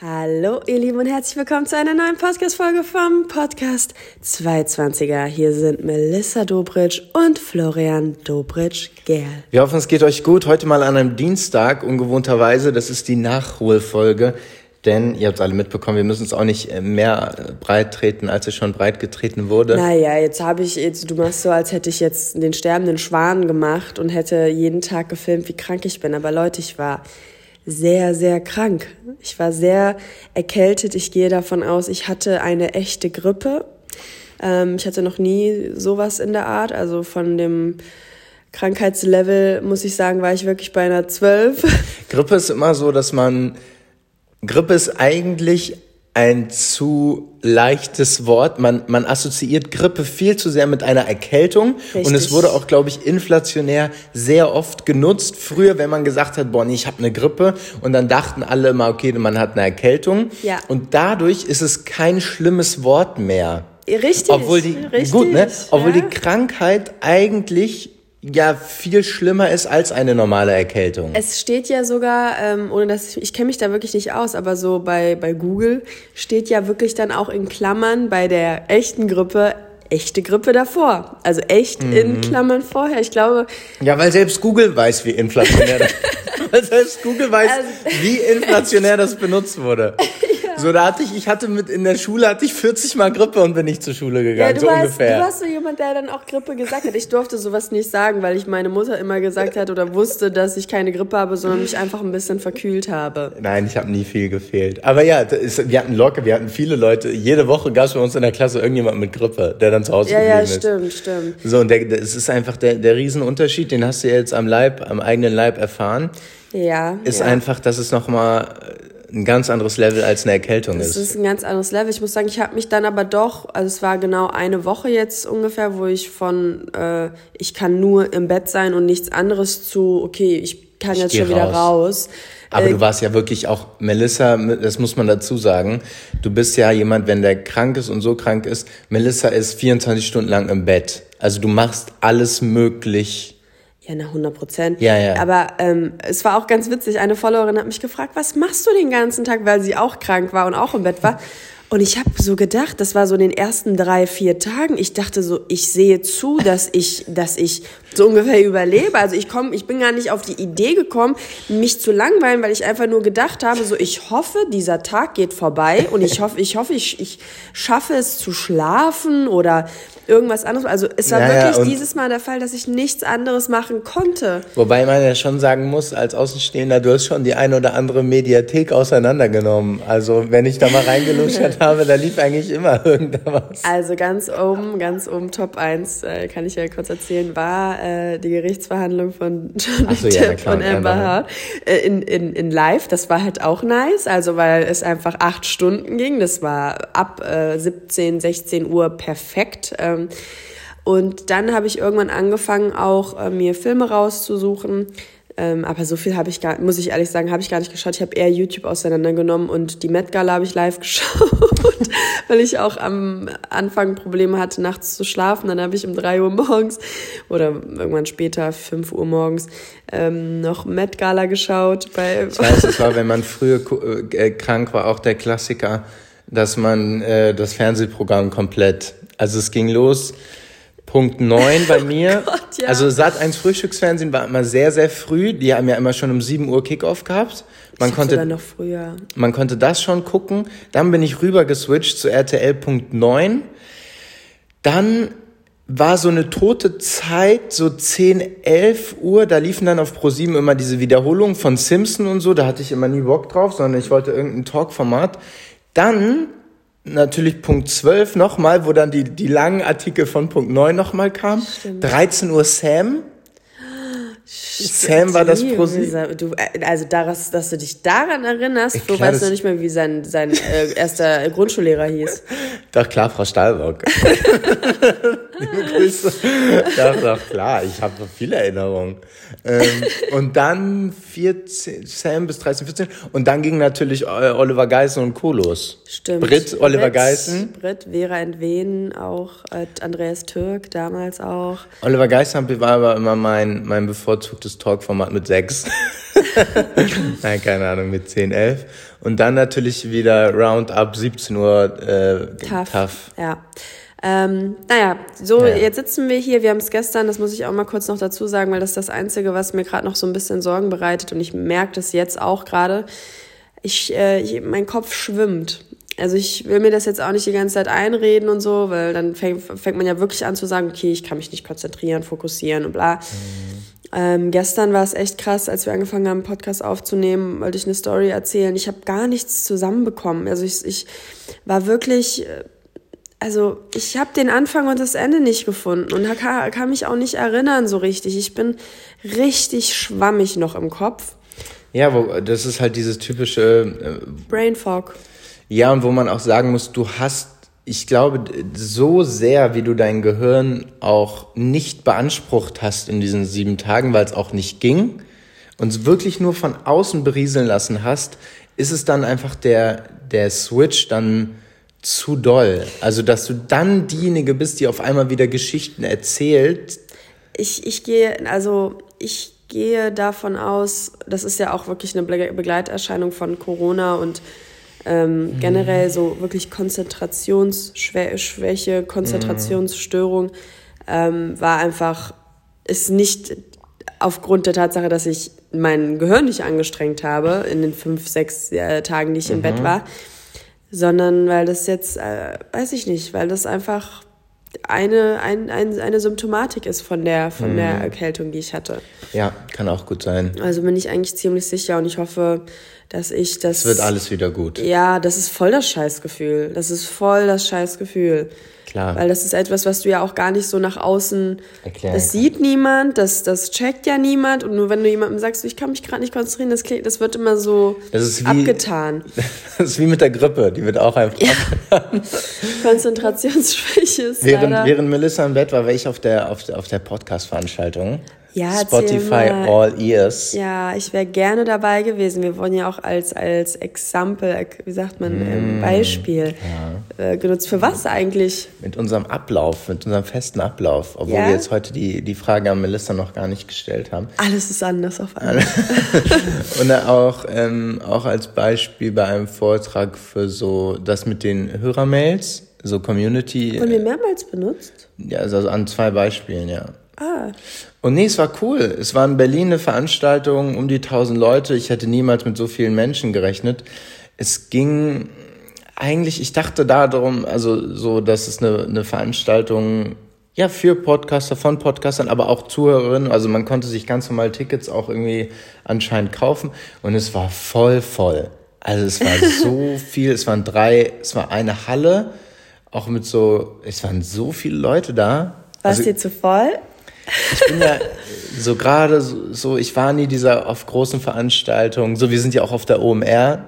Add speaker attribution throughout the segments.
Speaker 1: Hallo ihr Lieben und herzlich willkommen zu einer neuen Podcast-Folge vom Podcast 220er. Hier sind Melissa Dobritsch und Florian Dobritsch-Gerl.
Speaker 2: Wir hoffen, es geht euch gut. Heute mal an einem Dienstag, ungewohnterweise. Das ist die Nachholfolge. Denn ihr habt alle mitbekommen, wir müssen es auch nicht mehr breit treten, als es schon breit getreten wurde.
Speaker 1: Naja, jetzt habe ich, jetzt, du machst so, als hätte ich jetzt den sterbenden Schwan gemacht und hätte jeden Tag gefilmt, wie krank ich bin. Aber Leute, ich war sehr, sehr krank. Ich war sehr erkältet. Ich gehe davon aus, ich hatte eine echte Grippe. Ähm, ich hatte noch nie sowas in der Art. Also von dem Krankheitslevel, muss ich sagen, war ich wirklich bei einer 12.
Speaker 2: Grippe ist immer so, dass man, Grippe ist eigentlich ein zu leichtes Wort. Man, man assoziiert Grippe viel zu sehr mit einer Erkältung. Richtig. Und es wurde auch, glaube ich, inflationär sehr oft genutzt. Früher, wenn man gesagt hat, boah, nee, ich habe eine Grippe. Und dann dachten alle immer, okay, man hat eine Erkältung. Ja. Und dadurch ist es kein schlimmes Wort mehr.
Speaker 1: Richtig.
Speaker 2: Obwohl die,
Speaker 1: richtig,
Speaker 2: gut, ne? Obwohl ja. die Krankheit eigentlich ja viel schlimmer ist als eine normale Erkältung.
Speaker 1: Es steht ja sogar, ähm, ohne dass ich, ich kenne mich da wirklich nicht aus, aber so bei, bei Google steht ja wirklich dann auch in Klammern bei der echten Grippe echte Grippe davor. Also echt mhm. in Klammern vorher. Ich glaube.
Speaker 2: Ja, weil selbst Google weiß, wie inflationär das, weil selbst Google weiß, also, wie inflationär das benutzt wurde. So, da hatte ich, ich hatte mit in der Schule hatte ich 40 Mal Grippe und bin nicht zur Schule gegangen, ja, du so
Speaker 1: warst,
Speaker 2: ungefähr.
Speaker 1: Du warst so jemand, der dann auch Grippe gesagt hat. Ich durfte sowas nicht sagen, weil ich meine Mutter immer gesagt hat oder wusste, dass ich keine Grippe habe, sondern mich einfach ein bisschen verkühlt habe.
Speaker 2: Nein, ich habe nie viel gefehlt. Aber ja, ist, wir hatten locker, wir hatten viele Leute. Jede Woche gab es bei uns in der Klasse irgendjemand mit Grippe, der dann zu Hause
Speaker 1: ja,
Speaker 2: geblieben
Speaker 1: ja,
Speaker 2: ist.
Speaker 1: Ja, stimmt, stimmt.
Speaker 2: So, und es ist einfach der, der Riesenunterschied, den hast du jetzt am Leib, am eigenen Leib erfahren.
Speaker 1: Ja.
Speaker 2: Ist
Speaker 1: ja.
Speaker 2: einfach, dass es nochmal ein ganz anderes Level als eine Erkältung
Speaker 1: das
Speaker 2: ist.
Speaker 1: Das ist ein ganz anderes Level. Ich muss sagen, ich habe mich dann aber doch, also es war genau eine Woche jetzt ungefähr, wo ich von äh, ich kann nur im Bett sein und nichts anderes zu, okay, ich kann ich jetzt schon wieder raus.
Speaker 2: Aber äh, du warst ja wirklich auch, Melissa, das muss man dazu sagen, du bist ja jemand, wenn der krank ist und so krank ist, Melissa ist 24 Stunden lang im Bett. Also du machst alles möglich
Speaker 1: ja, na 100 Prozent.
Speaker 2: Ja, ja.
Speaker 1: Aber ähm, es war auch ganz witzig. Eine Followerin hat mich gefragt, was machst du den ganzen Tag, weil sie auch krank war und auch im Bett war. Und ich habe so gedacht, das war so in den ersten drei, vier Tagen. Ich dachte so, ich sehe zu, dass ich, dass ich so ungefähr überlebe. Also ich komme, ich bin gar nicht auf die Idee gekommen, mich zu langweilen, weil ich einfach nur gedacht habe, so ich hoffe, dieser Tag geht vorbei und ich hoffe, ich hoffe, ich, ich schaffe es zu schlafen oder irgendwas anderes. Also es war naja, wirklich dieses Mal der Fall, dass ich nichts anderes machen konnte.
Speaker 2: Wobei man ja schon sagen muss, als Außenstehender, du hast schon die eine oder andere Mediathek auseinandergenommen. Also wenn ich da mal reingeluschert habe, da lief eigentlich immer irgendwas.
Speaker 1: Also ganz oben, ganz oben Top 1, äh, kann ich ja kurz erzählen, war äh, die Gerichtsverhandlung von Johnny so, ja, Depp und Amber Hart äh, in, in, in live. Das war halt auch nice, also weil es einfach acht Stunden ging. Das war ab äh, 17, 16 Uhr perfekt. Ähm, und dann habe ich irgendwann angefangen, auch äh, mir Filme rauszusuchen. Ähm, aber so viel habe ich gar, muss ich ehrlich sagen, habe ich gar nicht geschaut. Ich habe eher YouTube auseinandergenommen und die Met Gala habe ich live geschaut, weil ich auch am Anfang Probleme hatte, nachts zu schlafen. Dann habe ich um drei Uhr morgens oder irgendwann später, fünf Uhr morgens, ähm, noch Met Gala geschaut. Bei
Speaker 2: ich weiß, es war, wenn man früher äh, krank war, auch der Klassiker, dass man äh, das Fernsehprogramm komplett also es ging los, Punkt 9 bei mir. Oh Gott, ja. Also Sat 1 Frühstücksfernsehen war immer sehr, sehr früh. Die haben ja immer schon um 7 Uhr Kickoff gehabt. Man
Speaker 1: ich
Speaker 2: konnte
Speaker 1: noch früher.
Speaker 2: Man konnte das schon gucken. Dann bin ich rüber geswitcht zu RTL Punkt 9. Dann war so eine tote Zeit, so 10, 11 Uhr, da liefen dann auf ProSieben immer diese Wiederholungen von Simpson und so, da hatte ich immer nie Bock drauf, sondern ich wollte irgendein Talkformat. Dann natürlich Punkt 12 nochmal, wo dann die, die langen Artikel von Punkt 9 nochmal kamen. 13 Uhr Sam. Sam war das ProSieben.
Speaker 1: Du, also daraus, dass du dich daran erinnerst, du weißt noch nicht mal, wie sein, sein äh, erster Grundschullehrer hieß.
Speaker 2: Doch klar, Frau Stahlbock. Grüße. Doch, doch, klar, ich habe viele Erinnerungen. Ähm, und dann 14, Sam bis 13, 14. Und dann ging natürlich äh, Oliver Geissen und Co. los.
Speaker 1: Stimmt.
Speaker 2: Brit, Oliver Brit, Geissen.
Speaker 1: Brit, Vera Entwen, auch äh, Andreas Türk damals auch.
Speaker 2: Oliver Geissen war aber immer mein, mein bevorzugtes Talkformat mit sechs. Nein, keine Ahnung, mit 10, 11. Und dann natürlich wieder Roundup 17 Uhr äh, tough. tough.
Speaker 1: Ja. Ähm, naja, so ja. jetzt sitzen wir hier. Wir haben es gestern, das muss ich auch mal kurz noch dazu sagen, weil das ist das Einzige, was mir gerade noch so ein bisschen Sorgen bereitet und ich merke das jetzt auch gerade. Ich, äh, ich, mein Kopf schwimmt. Also ich will mir das jetzt auch nicht die ganze Zeit einreden und so, weil dann fängt, fängt man ja wirklich an zu sagen, okay, ich kann mich nicht konzentrieren, fokussieren und bla. Mhm. Ähm, gestern war es echt krass, als wir angefangen haben, einen Podcast aufzunehmen, wollte ich eine Story erzählen. Ich habe gar nichts zusammenbekommen. Also ich, ich war wirklich äh, also ich habe den Anfang und das Ende nicht gefunden und kann, kann mich auch nicht erinnern so richtig. Ich bin richtig schwammig noch im Kopf.
Speaker 2: Ja, wo, das ist halt dieses typische
Speaker 1: äh, Brain Fog.
Speaker 2: Ja, und wo man auch sagen muss, du hast, ich glaube, so sehr, wie du dein Gehirn auch nicht beansprucht hast in diesen sieben Tagen, weil es auch nicht ging, und wirklich nur von außen berieseln lassen hast, ist es dann einfach der, der Switch dann zu doll. Also, dass du dann diejenige bist, die auf einmal wieder Geschichten erzählt.
Speaker 1: Ich, ich gehe, also ich gehe davon aus, das ist ja auch wirklich eine Begleiterscheinung von Corona und ähm, mhm. generell so wirklich Konzentrationsschwäche, Konzentrationsstörung ähm, war einfach, ist nicht aufgrund der Tatsache, dass ich mein Gehirn nicht angestrengt habe in den fünf, sechs äh, Tagen, die ich mhm. im Bett war, sondern weil das jetzt, äh, weiß ich nicht, weil das einfach eine, ein, ein, eine Symptomatik ist von der, von mhm. der Erkältung, die ich hatte.
Speaker 2: Ja, kann auch gut sein.
Speaker 1: Also bin ich eigentlich ziemlich sicher und ich hoffe, dass ich das.
Speaker 2: Es wird alles wieder gut.
Speaker 1: Ja, das ist voll das Scheißgefühl. Das ist voll das Scheißgefühl. Klar. Weil das ist etwas, was du ja auch gar nicht so nach außen. Erklären das sieht kann. niemand, das, das checkt ja niemand. Und nur wenn du jemandem sagst, ich kann mich gerade nicht konzentrieren, das, klingt, das wird immer so wie, abgetan.
Speaker 2: Das ist wie mit der Grippe, die wird auch einfach. Ja.
Speaker 1: Konzentrationsschwäche ist
Speaker 2: während, leider. während Melissa im Bett war, war ich auf der, auf auf der Podcast-Veranstaltung. Ja, Spotify
Speaker 1: All Ears. Ja, ich wäre gerne dabei gewesen. Wir wurden ja auch als, als Example, wie sagt man, mm, Beispiel ja. äh, genutzt. Für was eigentlich?
Speaker 2: Mit unserem Ablauf, mit unserem festen Ablauf. Obwohl ja? wir jetzt heute die, die Frage an Melissa noch gar nicht gestellt haben.
Speaker 1: Alles ist anders auf einmal.
Speaker 2: Und auch, ähm, auch als Beispiel bei einem Vortrag für so das mit den Hörermails, so Community.
Speaker 1: Wurden wir mehrmals benutzt?
Speaker 2: Ja, also an zwei Beispielen, ja. Ah. Und nee, es war cool. Es war in Berlin eine Veranstaltung, um die 1000 Leute. Ich hätte niemals mit so vielen Menschen gerechnet. Es ging eigentlich, ich dachte darum, also so, dass es eine, eine Veranstaltung ja, für Podcaster, von Podcastern, aber auch Zuhörerinnen. Also man konnte sich ganz normal Tickets auch irgendwie anscheinend kaufen und es war voll voll. Also es war so viel, es waren drei, es war eine Halle, auch mit so, es waren so viele Leute da.
Speaker 1: War es also, dir zu voll?
Speaker 2: Ich bin ja so gerade so, ich war nie dieser auf großen Veranstaltungen. So, wir sind ja auch auf der OMR.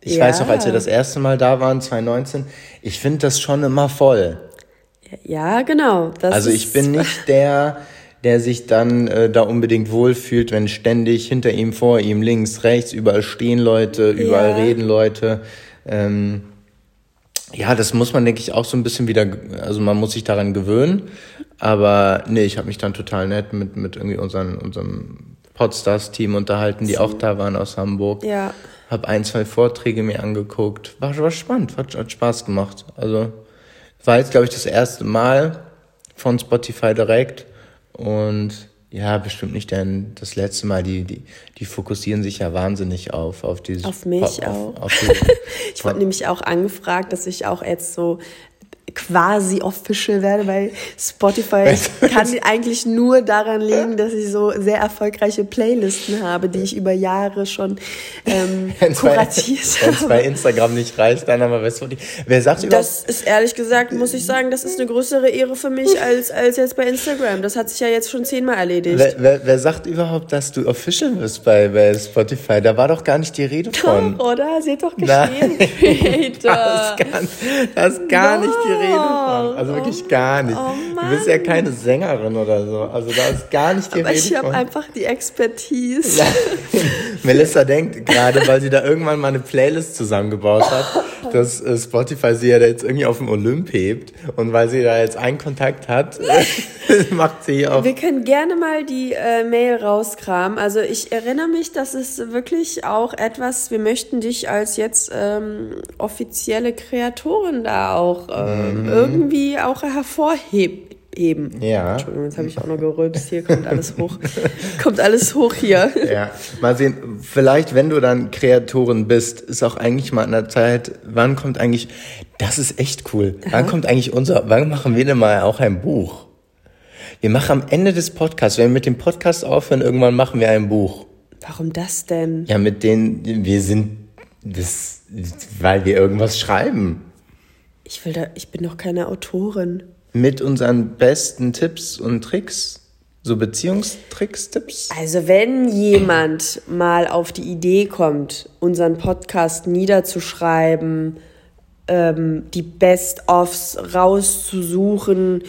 Speaker 2: Ich ja. weiß noch, als wir das erste Mal da waren, 2019, ich finde das schon immer voll.
Speaker 1: Ja, genau.
Speaker 2: also ich bin nicht der, der sich dann äh, da unbedingt wohlfühlt, wenn ständig hinter ihm, vor ihm, links, rechts, überall stehen Leute, überall ja. reden Leute. Ähm, ja, das muss man, denke ich, auch so ein bisschen wieder, also man muss sich daran gewöhnen. Aber nee, ich habe mich dann total nett mit, mit irgendwie unseren, unserem Podstars-Team unterhalten, die auch da waren aus Hamburg. Ja. Hab ein, zwei Vorträge mir angeguckt. War, war spannend, hat, hat Spaß gemacht. Also war jetzt, glaube ich, das erste Mal von Spotify direkt. Und ja, bestimmt nicht denn das letzte Mal. Die, die, die fokussieren sich ja wahnsinnig auf, auf dieses.
Speaker 1: Auf mich auf, auch. Auf, auf ich wurde nämlich auch angefragt, dass ich auch jetzt so quasi official werde bei Spotify. kann eigentlich nur daran liegen, dass ich so sehr erfolgreiche Playlisten habe, die ich über Jahre schon ähm, kuratiert
Speaker 2: habe. Wenn es bei Instagram nicht reicht, dann aber bei Spotify. Wer sagt
Speaker 1: überhaupt? Das ist ehrlich gesagt, muss ich sagen, das ist eine größere Ehre für mich als, als jetzt bei Instagram. Das hat sich ja jetzt schon zehnmal erledigt.
Speaker 2: Wer, wer, wer sagt überhaupt, dass du official bist bei, bei Spotify? Da war doch gar nicht die Rede von.
Speaker 1: Doch, oder? Sie hat doch geschrieben.
Speaker 2: das, ist gar, das ist gar nicht die Rede Rede von. Also wirklich gar nicht. Oh du bist ja keine Sängerin oder so. Also da ist gar nicht die
Speaker 1: Aber
Speaker 2: Rede
Speaker 1: ich habe einfach die Expertise.
Speaker 2: Melissa denkt gerade, weil sie da irgendwann mal eine Playlist zusammengebaut hat, dass äh, Spotify sie ja jetzt irgendwie auf dem Olymp hebt und weil sie da jetzt einen Kontakt hat, macht sie
Speaker 1: auch. Wir können gerne mal die äh, Mail rauskramen. Also ich erinnere mich, dass es wirklich auch etwas, wir möchten dich als jetzt ähm, offizielle Kreatorin da auch äh, mhm. irgendwie auch hervorheben eben. Ja. Entschuldigung, jetzt habe ich auch noch gerülpst. Hier kommt alles hoch. kommt alles hoch hier.
Speaker 2: Ja. Mal sehen, vielleicht, wenn du dann Kreatorin bist, ist auch eigentlich mal an der Zeit, wann kommt eigentlich, das ist echt cool. Aha. Wann kommt eigentlich unser, wann machen wir denn mal auch ein Buch? Wir machen am Ende des Podcasts, wenn wir mit dem Podcast aufhören, irgendwann machen wir ein Buch.
Speaker 1: Warum das denn?
Speaker 2: Ja, mit denen, wir sind, das, weil wir irgendwas schreiben.
Speaker 1: Ich will da, ich bin doch keine Autorin
Speaker 2: mit unseren besten Tipps und Tricks, so Beziehungstricks, Tipps?
Speaker 1: Also wenn jemand mal auf die Idee kommt, unseren Podcast niederzuschreiben, ähm, die Best-ofs rauszusuchen,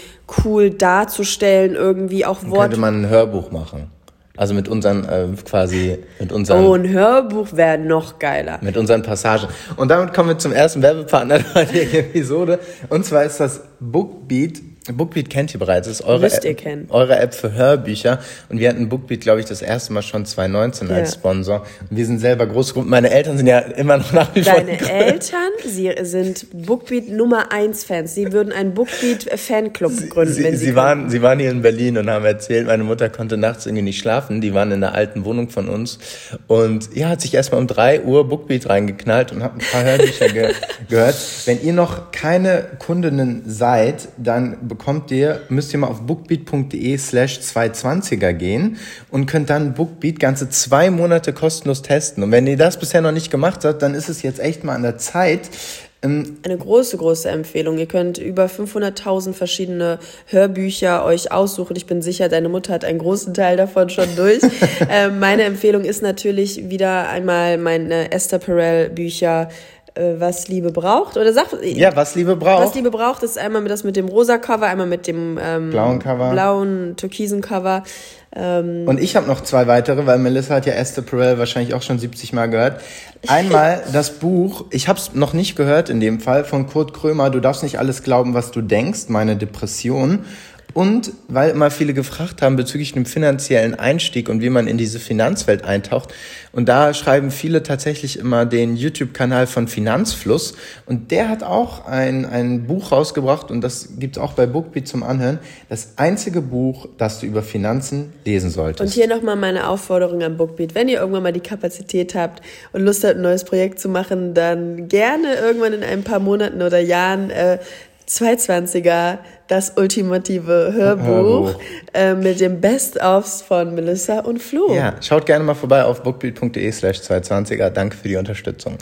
Speaker 1: cool darzustellen, irgendwie auch
Speaker 2: Worte. Könnte man ein Hörbuch machen. Also mit unseren äh, quasi mit unseren.
Speaker 1: Oh, ein Hörbuch wäre noch geiler.
Speaker 2: Mit unseren Passagen. Und damit kommen wir zum ersten Werbepartner der heutigen Episode. Und zwar ist das Bookbeat Bookbeat kennt ihr bereits. Das ist eure, Müsst ihr kennen. eure App für Hörbücher. Und wir hatten Bookbeat, glaube ich, das erste Mal schon 2019 ja. als Sponsor. Und wir sind selber groß. Meine Eltern sind ja immer noch nach wie
Speaker 1: vor. Deine Eltern, sie sind Bookbeat Nummer 1 Fans. Sie würden einen Bookbeat Fanclub gründen,
Speaker 2: sie, wenn sie, sie waren, sie waren hier in Berlin und haben erzählt, meine Mutter konnte nachts irgendwie nicht schlafen. Die waren in der alten Wohnung von uns. Und ja, hat sich erstmal um drei Uhr Bookbeat reingeknallt und hat ein paar Hörbücher ge gehört. Wenn ihr noch keine Kundinnen seid, dann bekommt ihr, müsst ihr mal auf bookbeat.de slash 220er gehen und könnt dann Bookbeat ganze zwei Monate kostenlos testen. Und wenn ihr das bisher noch nicht gemacht habt, dann ist es jetzt echt mal an der Zeit,
Speaker 1: ähm, eine große, große Empfehlung. Ihr könnt über 500.000 verschiedene Hörbücher euch aussuchen. Ich bin sicher, deine Mutter hat einen großen Teil davon schon durch. ähm, meine Empfehlung ist natürlich wieder einmal meine Esther Perel Bücher was Liebe braucht. Oder sag
Speaker 2: Ja, was Liebe braucht.
Speaker 1: Was Liebe braucht, ist einmal das mit dem rosa Cover, einmal mit dem ähm, blauen Cover. Blauen, türkisen Cover.
Speaker 2: Ähm, Und ich habe noch zwei weitere, weil Melissa hat ja Esther Perel wahrscheinlich auch schon 70 Mal gehört. Einmal das Buch, ich habe es noch nicht gehört in dem Fall, von Kurt Krömer, Du darfst nicht alles glauben, was du denkst, meine Depression. Und weil immer viele gefragt haben bezüglich dem finanziellen Einstieg und wie man in diese Finanzwelt eintaucht. Und da schreiben viele tatsächlich immer den YouTube-Kanal von Finanzfluss. Und der hat auch ein, ein Buch rausgebracht und das gibt's auch bei Bookbeat zum Anhören. Das einzige Buch, das du über Finanzen lesen solltest.
Speaker 1: Und hier nochmal meine Aufforderung an Bookbeat. Wenn ihr irgendwann mal die Kapazität habt und Lust habt, ein neues Projekt zu machen, dann gerne irgendwann in ein paar Monaten oder Jahren äh, 220er, das ultimative Hörbuch, Hörbuch. Äh, mit dem Best-ofs von Melissa und Flo.
Speaker 2: Ja, schaut gerne mal vorbei auf bookbeat.de slash 220er. Danke für die Unterstützung.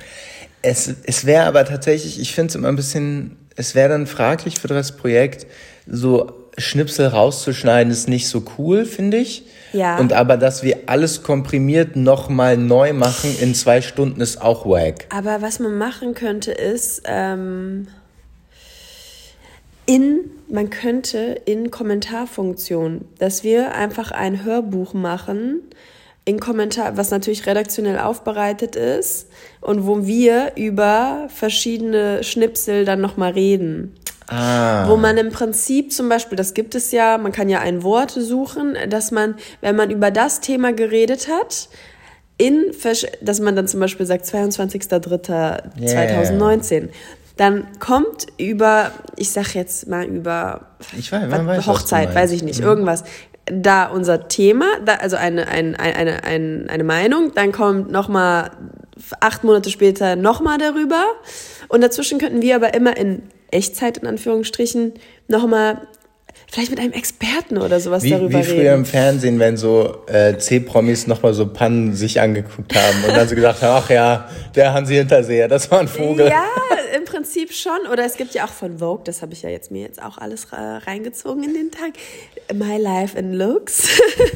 Speaker 2: Es, es wäre aber tatsächlich, ich finde es immer ein bisschen, es wäre dann fraglich für das Projekt, so Schnipsel rauszuschneiden, ist nicht so cool, finde ich. Ja. Und aber, dass wir alles komprimiert nochmal neu machen in zwei Stunden, ist auch wack.
Speaker 1: Aber was man machen könnte, ist, ähm in, man könnte in Kommentarfunktion, dass wir einfach ein Hörbuch machen, in Kommentar, was natürlich redaktionell aufbereitet ist und wo wir über verschiedene Schnipsel dann nochmal reden. Ah. Wo man im Prinzip zum Beispiel, das gibt es ja, man kann ja ein Wort suchen, dass man, wenn man über das Thema geredet hat, in, dass man dann zum Beispiel sagt 22.03.2019, yeah dann kommt über, ich sag jetzt mal über weiß, was, weiß, Hochzeit, weiß ich nicht, mhm. irgendwas, da unser Thema, da, also eine, eine, eine, eine, eine Meinung, dann kommt nochmal acht Monate später nochmal darüber. Und dazwischen könnten wir aber immer in Echtzeit in Anführungsstrichen nochmal vielleicht mit einem Experten oder sowas
Speaker 2: wie,
Speaker 1: darüber
Speaker 2: reden. Wie früher im Fernsehen, wenn so äh, C-Promis nochmal so Pannen sich angeguckt haben und dann so gesagt haben, ach ja, der Hansi Hinterseher, das war ein Vogel.
Speaker 1: Ja, im Prinzip schon. Oder es gibt ja auch von Vogue, das habe ich ja jetzt mir jetzt auch alles äh, reingezogen in den Tag. My Life in Looks.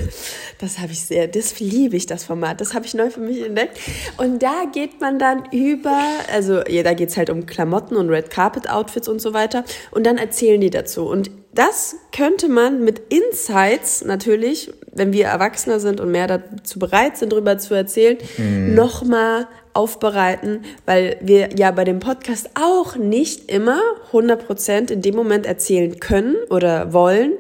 Speaker 1: das habe ich sehr, das liebe ich, das Format. Das habe ich neu für mich entdeckt. Und da geht man dann über, also ja, da geht es halt um Klamotten und Red Carpet Outfits und so weiter. Und dann erzählen die dazu. Und das könnte man mit Insights natürlich wenn wir Erwachsener sind und mehr dazu bereit sind, darüber zu erzählen, mhm. nochmal aufbereiten, weil wir ja bei dem Podcast auch nicht immer 100% in dem Moment erzählen können oder wollen,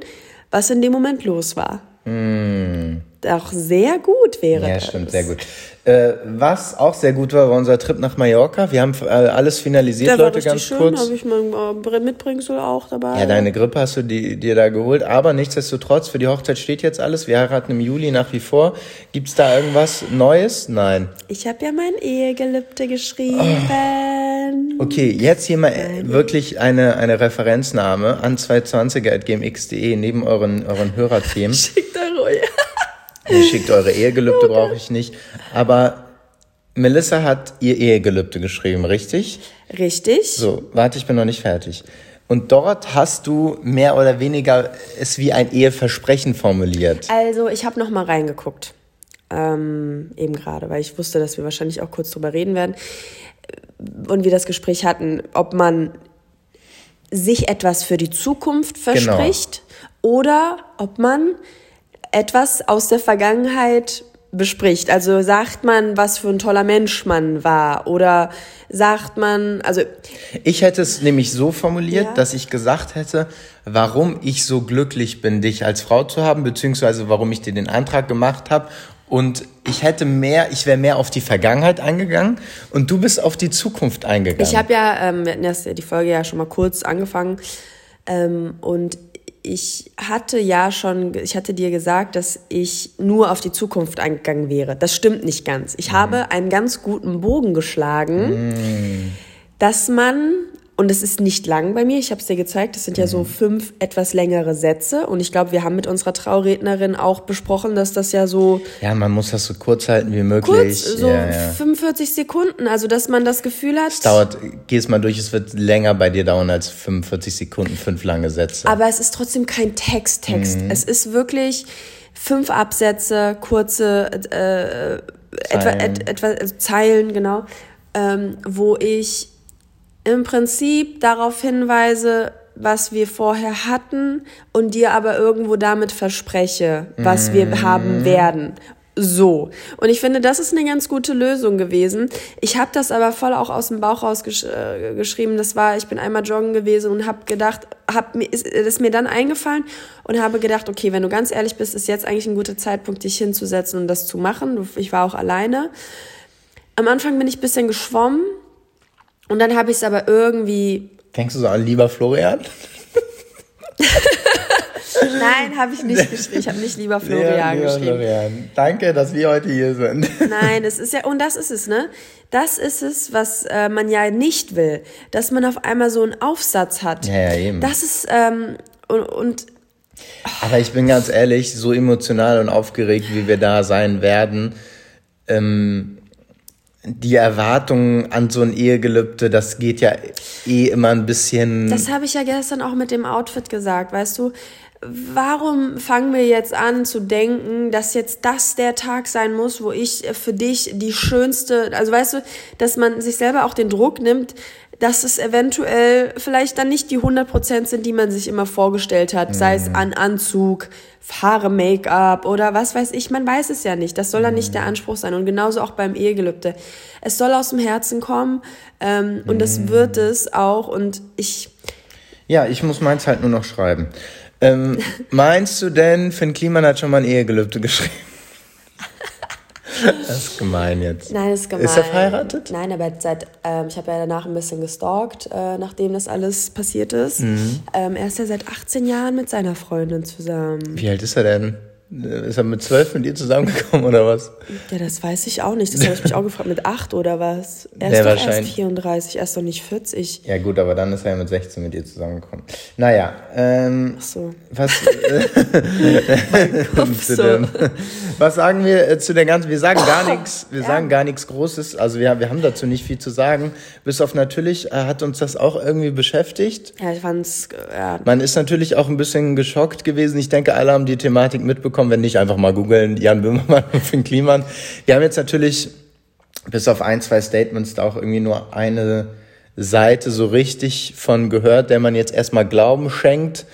Speaker 1: was in dem Moment los war. Mm. Auch sehr gut wäre.
Speaker 2: Ja, das. stimmt, sehr gut. Äh, was auch sehr gut war, war unser Trip nach Mallorca. Wir haben äh, alles finalisiert, Der Leute, ganz schön, kurz.
Speaker 1: habe ich mein äh, Mitbringsel auch dabei.
Speaker 2: Ja, deine Grippe hast du die, dir da geholt, aber nichtsdestotrotz, für die Hochzeit steht jetzt alles. Wir heiraten im Juli nach wie vor. Gibt's da irgendwas Neues? Nein.
Speaker 1: Ich habe ja mein Ehegelübde geschrieben. Oh.
Speaker 2: Okay, jetzt hier mal Nein. wirklich eine, eine Referenznahme an 220er.gmx.de neben euren, euren Hörerthemen.
Speaker 1: Schickt ruhig.
Speaker 2: Ihr schickt eure Ehegelübde, brauche ich nicht. Aber Melissa hat ihr Ehegelübde geschrieben, richtig?
Speaker 1: Richtig.
Speaker 2: So, warte, ich bin noch nicht fertig. Und dort hast du mehr oder weniger es wie ein Eheversprechen formuliert.
Speaker 1: Also, ich habe noch mal reingeguckt. Ähm, eben gerade, weil ich wusste, dass wir wahrscheinlich auch kurz drüber reden werden. Und wir das Gespräch hatten, ob man sich etwas für die Zukunft genau. verspricht genau. oder ob man etwas aus der Vergangenheit bespricht. Also sagt man, was für ein toller Mensch man war oder sagt man, also
Speaker 2: ich hätte es nämlich so formuliert, ja. dass ich gesagt hätte, warum ich so glücklich bin, dich als Frau zu haben, beziehungsweise warum ich dir den Antrag gemacht habe. Und ich hätte mehr, ich wäre mehr auf die Vergangenheit eingegangen und du bist auf die Zukunft eingegangen.
Speaker 1: Ich habe ja, ähm, wir hatten erst die Folge ja schon mal kurz angefangen ähm, und ich hatte ja schon, ich hatte dir gesagt, dass ich nur auf die Zukunft eingegangen wäre. Das stimmt nicht ganz. Ich mhm. habe einen ganz guten Bogen geschlagen, mhm. dass man und es ist nicht lang bei mir. Ich habe es dir gezeigt. Das sind ja so mhm. fünf etwas längere Sätze. Und ich glaube, wir haben mit unserer Traurednerin auch besprochen, dass das ja so.
Speaker 2: Ja, man muss das so kurz halten wie möglich.
Speaker 1: Kurz, so ja, ja. 45 Sekunden. Also, dass man das Gefühl hat.
Speaker 2: Es dauert, geh es mal durch, es wird länger bei dir dauern als 45 Sekunden, fünf lange Sätze.
Speaker 1: Aber es ist trotzdem kein Text-Text. Mhm. Es ist wirklich fünf Absätze, kurze, äh, etwa, et, etwa, also Zeilen, genau, ähm, wo ich im Prinzip darauf hinweise, was wir vorher hatten und dir aber irgendwo damit verspreche, was mm. wir haben werden. So. Und ich finde, das ist eine ganz gute Lösung gewesen. Ich habe das aber voll auch aus dem Bauch rausgeschrieben. Äh, das war, ich bin einmal joggen gewesen und habe gedacht, hab, ist, ist mir dann eingefallen und habe gedacht, okay, wenn du ganz ehrlich bist, ist jetzt eigentlich ein guter Zeitpunkt, dich hinzusetzen und das zu machen. Ich war auch alleine. Am Anfang bin ich ein bisschen geschwommen und dann habe ich es aber irgendwie.
Speaker 2: Denkst du so an lieber Florian?
Speaker 1: Nein, habe ich nicht geschrieben. Ich habe nicht lieber Florian ja, lieber geschrieben. Florian.
Speaker 2: Danke, dass wir heute hier sind.
Speaker 1: Nein, es ist ja, und das ist es, ne? Das ist es, was äh, man ja nicht will. Dass man auf einmal so einen Aufsatz hat.
Speaker 2: Ja, ja, eben.
Speaker 1: Das ist, ähm, und, und
Speaker 2: aber ich bin ganz ehrlich, so emotional und aufgeregt, wie wir da sein werden, ähm, die Erwartungen an so ein Ehegelübde, das geht ja eh immer ein bisschen.
Speaker 1: Das habe ich ja gestern auch mit dem Outfit gesagt, weißt du. Warum fangen wir jetzt an zu denken, dass jetzt das der Tag sein muss, wo ich für dich die schönste, also weißt du, dass man sich selber auch den Druck nimmt, dass es eventuell vielleicht dann nicht die 100% sind, die man sich immer vorgestellt hat, mhm. sei es mhm. an Anzug, Haare, Make-up oder was weiß ich, man weiß es ja nicht. Das soll dann nicht der mhm. Anspruch sein. Und genauso auch beim Ehegelübde. Es soll aus dem Herzen kommen ähm, und das mhm. wird es auch. Und ich.
Speaker 2: Ja, ich muss meins halt nur noch schreiben. Ähm, meinst du denn, Finn Kliman hat schon mal ein Ehegelübde geschrieben? Das ist gemein jetzt.
Speaker 1: Nein, das ist gemein.
Speaker 2: Ist er verheiratet?
Speaker 1: Nein, aber seit, ähm, ich habe ja danach ein bisschen gestalkt, äh, nachdem das alles passiert ist. Mhm. Ähm, er ist ja seit 18 Jahren mit seiner Freundin zusammen.
Speaker 2: Wie alt ist er denn? Ist er mit zwölf mit dir zusammengekommen oder was?
Speaker 1: Ja, das weiß ich auch nicht. Das habe ich mich auch gefragt. Mit acht oder was? Er ist ja, doch erst 34, er ist doch nicht 40.
Speaker 2: Ja gut, aber dann ist er ja mit 16 mit dir zusammengekommen. Naja, ähm,
Speaker 1: Ach so.
Speaker 2: Was, so. Was sagen wir äh, zu der ganzen, wir sagen gar nichts, wir ja. sagen gar nichts Großes, also wir, wir haben dazu nicht viel zu sagen, bis auf natürlich äh, hat uns das auch irgendwie beschäftigt.
Speaker 1: Ja, ich fand's, ja.
Speaker 2: Man ist natürlich auch ein bisschen geschockt gewesen. Ich denke, alle haben die Thematik mitbekommen mitbekommen. Wenn nicht, einfach mal googeln, Jan Böhmermann und Finn Kliman. Wir haben jetzt natürlich bis auf ein, zwei Statements da auch irgendwie nur eine Seite so richtig von gehört, der man jetzt erstmal Glauben schenkt.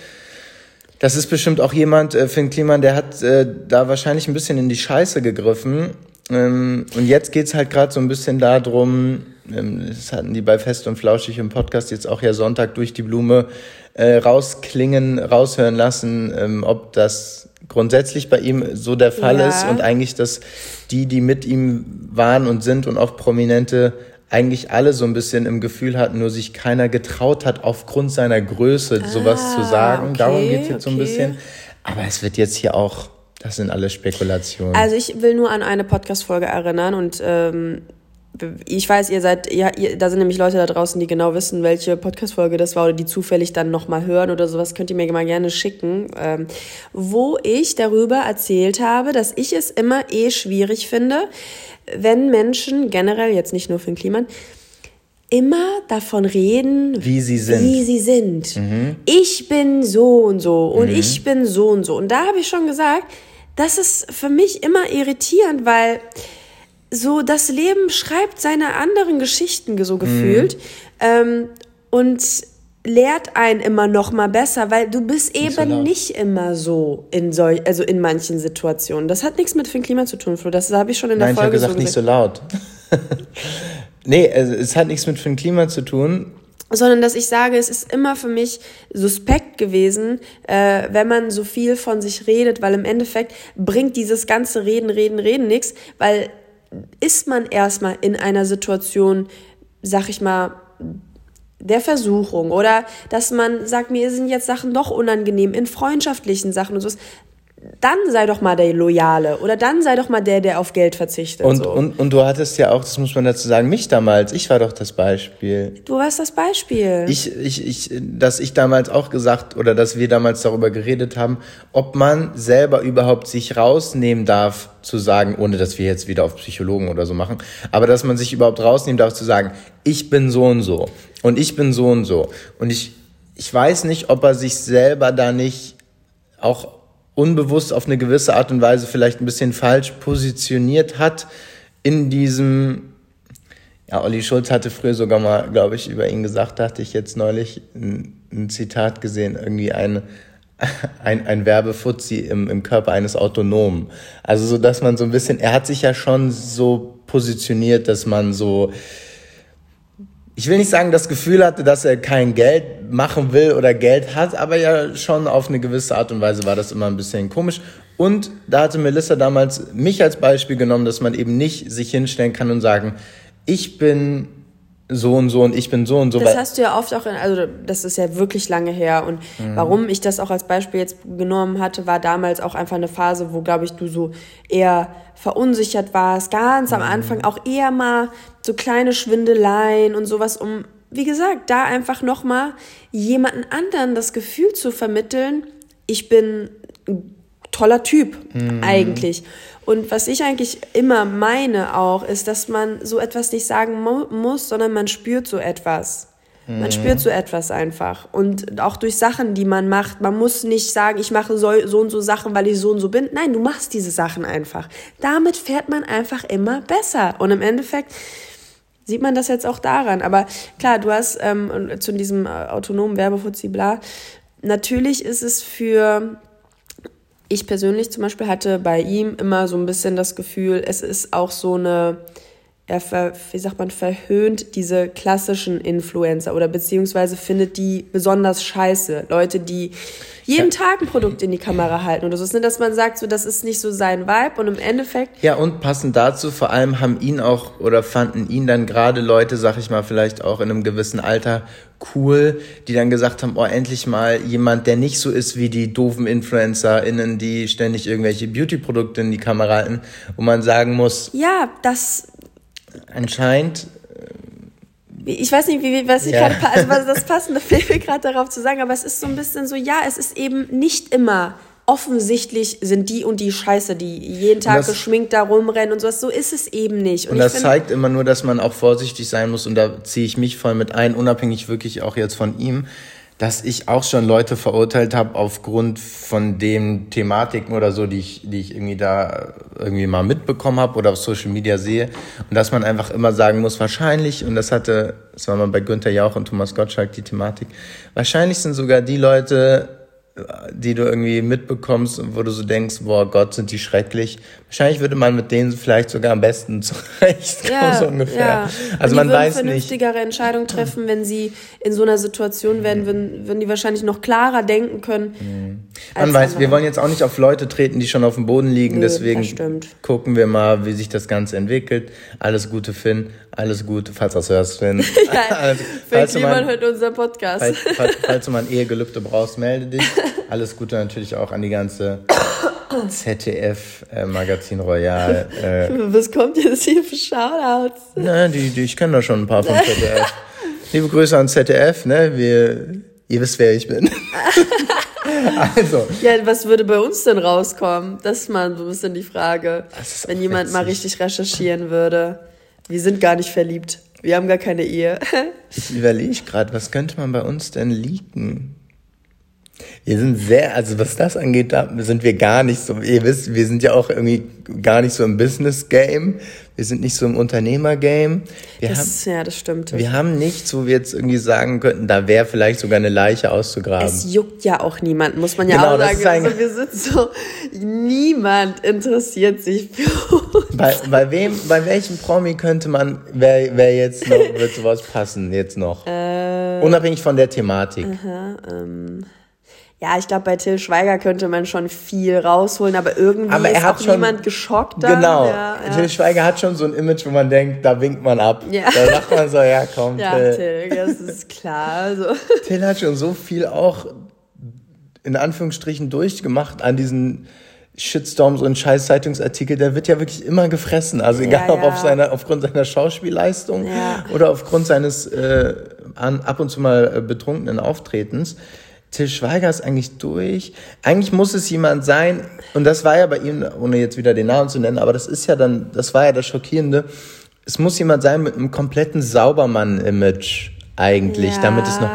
Speaker 2: Das ist bestimmt auch jemand, äh, Finn Kliman, der hat äh, da wahrscheinlich ein bisschen in die Scheiße gegriffen. Ähm, und jetzt geht's halt gerade so ein bisschen darum, ähm, das hatten die bei Fest und Flauschig im Podcast jetzt auch ja Sonntag durch die Blume äh, rausklingen, raushören lassen, ähm, ob das grundsätzlich bei ihm so der Fall ja. ist und eigentlich, dass die, die mit ihm waren und sind und auch Prominente, eigentlich alle so ein bisschen im Gefühl hatten, nur sich keiner getraut hat, aufgrund seiner Größe ah, sowas zu sagen. Okay, Darum geht's jetzt okay. so ein bisschen. Aber es wird jetzt hier auch, das sind alles Spekulationen.
Speaker 1: Also ich will nur an eine Podcast-Folge erinnern und ähm, ich weiß, ihr seid, ihr, ihr, da sind nämlich Leute da draußen, die genau wissen, welche Podcast-Folge das war oder die zufällig dann nochmal hören oder sowas, könnt ihr mir mal gerne schicken, ähm, wo ich darüber erzählt habe, dass ich es immer eh schwierig finde, wenn Menschen, generell jetzt nicht nur für den Kliman, immer davon reden,
Speaker 2: wie sie sind.
Speaker 1: Wie sie sind. Mhm. Ich bin so und so und mhm. ich bin so und so. Und da habe ich schon gesagt, das ist für mich immer irritierend, weil so das Leben schreibt seine anderen Geschichten so gefühlt mhm. ähm, und lehrt einen immer noch mal besser, weil du bist eben so nicht immer so in solch, also in manchen Situationen. Das hat nichts mit dem Klima zu tun, Flo. Das habe ich schon in der Nein, Folge
Speaker 2: ich gesagt, so gesagt. nicht so laut. nee, also es hat nichts mit dem Klima zu tun
Speaker 1: sondern dass ich sage, es ist immer für mich suspekt gewesen, äh, wenn man so viel von sich redet, weil im Endeffekt bringt dieses ganze Reden, Reden, Reden nichts, weil ist man erstmal in einer Situation, sag ich mal, der Versuchung oder dass man sagt, mir sind jetzt Sachen doch unangenehm in freundschaftlichen Sachen und so dann sei doch mal der Loyale oder dann sei doch mal der, der auf Geld verzichtet.
Speaker 2: Und,
Speaker 1: so.
Speaker 2: und, und du hattest ja auch, das muss man dazu sagen, mich damals, ich war doch das Beispiel.
Speaker 1: Du warst das Beispiel.
Speaker 2: Ich, ich, ich, dass ich damals auch gesagt oder dass wir damals darüber geredet haben, ob man selber überhaupt sich rausnehmen darf, zu sagen, ohne dass wir jetzt wieder auf Psychologen oder so machen, aber dass man sich überhaupt rausnehmen darf, zu sagen, ich bin so und so und ich bin so und so. Und ich, ich weiß nicht, ob er sich selber da nicht auch unbewusst auf eine gewisse Art und Weise vielleicht ein bisschen falsch positioniert hat in diesem, ja, Olli Schulz hatte früher sogar mal, glaube ich, über ihn gesagt, da hatte ich jetzt neulich ein, ein Zitat gesehen, irgendwie ein, ein, ein Werbefuzzi im, im Körper eines Autonomen. Also so, dass man so ein bisschen, er hat sich ja schon so positioniert, dass man so, ich will nicht sagen, das Gefühl hatte, dass er kein Geld machen will oder Geld hat, aber ja schon auf eine gewisse Art und Weise war das immer ein bisschen komisch. Und da hatte Melissa damals mich als Beispiel genommen, dass man eben nicht sich hinstellen kann und sagen, ich bin so und so und ich bin so und so.
Speaker 1: Das hast du ja oft auch, in, also das ist ja wirklich lange her und mhm. warum ich das auch als Beispiel jetzt genommen hatte, war damals auch einfach eine Phase, wo, glaube ich, du so eher verunsichert warst, ganz am mhm. Anfang auch eher mal so kleine Schwindeleien und sowas, um, wie gesagt, da einfach nochmal jemanden anderen das Gefühl zu vermitteln, ich bin toller Typ mhm. eigentlich. Und was ich eigentlich immer meine auch, ist, dass man so etwas nicht sagen mu muss, sondern man spürt so etwas. Mhm. Man spürt so etwas einfach. Und auch durch Sachen, die man macht. Man muss nicht sagen, ich mache so, so und so Sachen, weil ich so und so bin. Nein, du machst diese Sachen einfach. Damit fährt man einfach immer besser. Und im Endeffekt sieht man das jetzt auch daran. Aber klar, du hast ähm, zu diesem äh, autonomen Werbefuzzi bla. Natürlich ist es für ich persönlich zum Beispiel hatte bei ihm immer so ein bisschen das Gefühl, es ist auch so eine, er ver, wie sagt man, verhöhnt diese klassischen Influencer oder beziehungsweise findet die besonders scheiße. Leute, die jeden ja. Tag ein Produkt in die Kamera halten oder so. Ne, dass man sagt, so, das ist nicht so sein Vibe und im Endeffekt.
Speaker 2: Ja, und passend dazu, vor allem haben ihn auch oder fanden ihn dann gerade Leute, sag ich mal, vielleicht auch in einem gewissen Alter cool, die dann gesagt haben, oh, endlich mal jemand, der nicht so ist wie die doofen InfluencerInnen, die ständig irgendwelche Beauty-Produkte in die Kamera halten, wo man sagen muss.
Speaker 1: Ja, das.
Speaker 2: Anscheinend
Speaker 1: ich weiß nicht, wie, was ich ja. gerade, also was das passende mir gerade darauf zu sagen, aber es ist so ein bisschen so, ja, es ist eben nicht immer offensichtlich sind die und die Scheiße, die jeden Tag das, geschminkt da rumrennen und sowas. So ist es eben nicht.
Speaker 2: Und, und das find, zeigt immer nur, dass man auch vorsichtig sein muss und da ziehe ich mich voll mit ein, unabhängig wirklich auch jetzt von ihm, dass ich auch schon Leute verurteilt habe aufgrund von den Thematiken oder so, die ich, die ich irgendwie da irgendwie mal mitbekommen habe oder auf Social Media sehe. Und dass man einfach immer sagen muss, wahrscheinlich, und das hatte, das war mal bei Günther Jauch und Thomas Gottschalk die Thematik, wahrscheinlich sind sogar die Leute die du irgendwie mitbekommst und wo du so denkst, boah Gott, sind die schrecklich. Wahrscheinlich würde man mit denen vielleicht sogar am besten zurechtkommen, ja, so ungefähr. Ja.
Speaker 1: Also man weiß nicht. vernünftigere Entscheidungen treffen, wenn sie in so einer Situation wären, würden, würden die wahrscheinlich noch klarer denken können.
Speaker 2: Mhm. Man weiß, andere. wir wollen jetzt auch nicht auf Leute treten, die schon auf dem Boden liegen, nee, deswegen gucken wir mal, wie sich das Ganze entwickelt. Alles Gute, Finn. Alles Gute, falls du das hörst, Finn. ja, also, falls jemand hört unseren Podcast. Falls, falls, falls du mal ein Ehegelübde brauchst, melde dich. Alles Gute natürlich auch an die ganze ZDF äh, Magazin Royal.
Speaker 1: Äh. Was kommt jetzt hier für Shoutouts?
Speaker 2: Na, die, die, ich kenne da schon ein paar vom ZDF. Liebe Grüße an ZDF, ne? Wir, ihr wisst, wer ich bin.
Speaker 1: also. Ja, was würde bei uns denn rauskommen? Das ist mal so ein bisschen die Frage. Wenn jemand witzig. mal richtig recherchieren würde. Wir sind gar nicht verliebt. Wir haben gar keine Ehe.
Speaker 2: ich überlege gerade, was könnte man bei uns denn leaken? Wir sind sehr, also was das angeht, da sind wir gar nicht so, ihr wisst, wir sind ja auch irgendwie gar nicht so im Business-Game. Wir sind nicht so im Unternehmer-Game.
Speaker 1: Das, ja, das stimmt.
Speaker 2: Wir haben nichts, wo wir jetzt irgendwie sagen könnten, da wäre vielleicht sogar eine Leiche auszugraben.
Speaker 1: Es juckt ja auch niemand, muss man ja genau, auch sagen. Also wir sind so, niemand interessiert sich für uns.
Speaker 2: Bei, bei wem, bei welchem Promi könnte man, wer, wer jetzt noch, wird sowas passen, jetzt noch? Äh, Unabhängig von der Thematik. Aha, ähm
Speaker 1: ja, ich glaube, bei Till Schweiger könnte man schon viel rausholen, aber irgendwie aber ist auch schon, niemand geschockt.
Speaker 2: Dann. Genau. Ja, ja. Till Schweiger hat schon so ein Image, wo man denkt, da winkt man ab. Ja. Da sagt man so, ja, komm. Ja, Till, Till das ist klar. Also. Till hat schon so viel auch in Anführungsstrichen durchgemacht an diesen Shitstorms und scheiß Zeitungsartikel, der wird ja wirklich immer gefressen. Also egal ja, ob auf seiner, aufgrund seiner Schauspielleistung ja. oder aufgrund seines äh, an, ab und zu mal äh, betrunkenen Auftretens. Till Schweiger ist eigentlich durch. Eigentlich muss es jemand sein, und das war ja bei ihm, ohne jetzt wieder den Namen zu nennen, aber das ist ja dann, das war ja das Schockierende. Es muss jemand sein mit einem kompletten Saubermann-Image eigentlich, ja. damit es noch.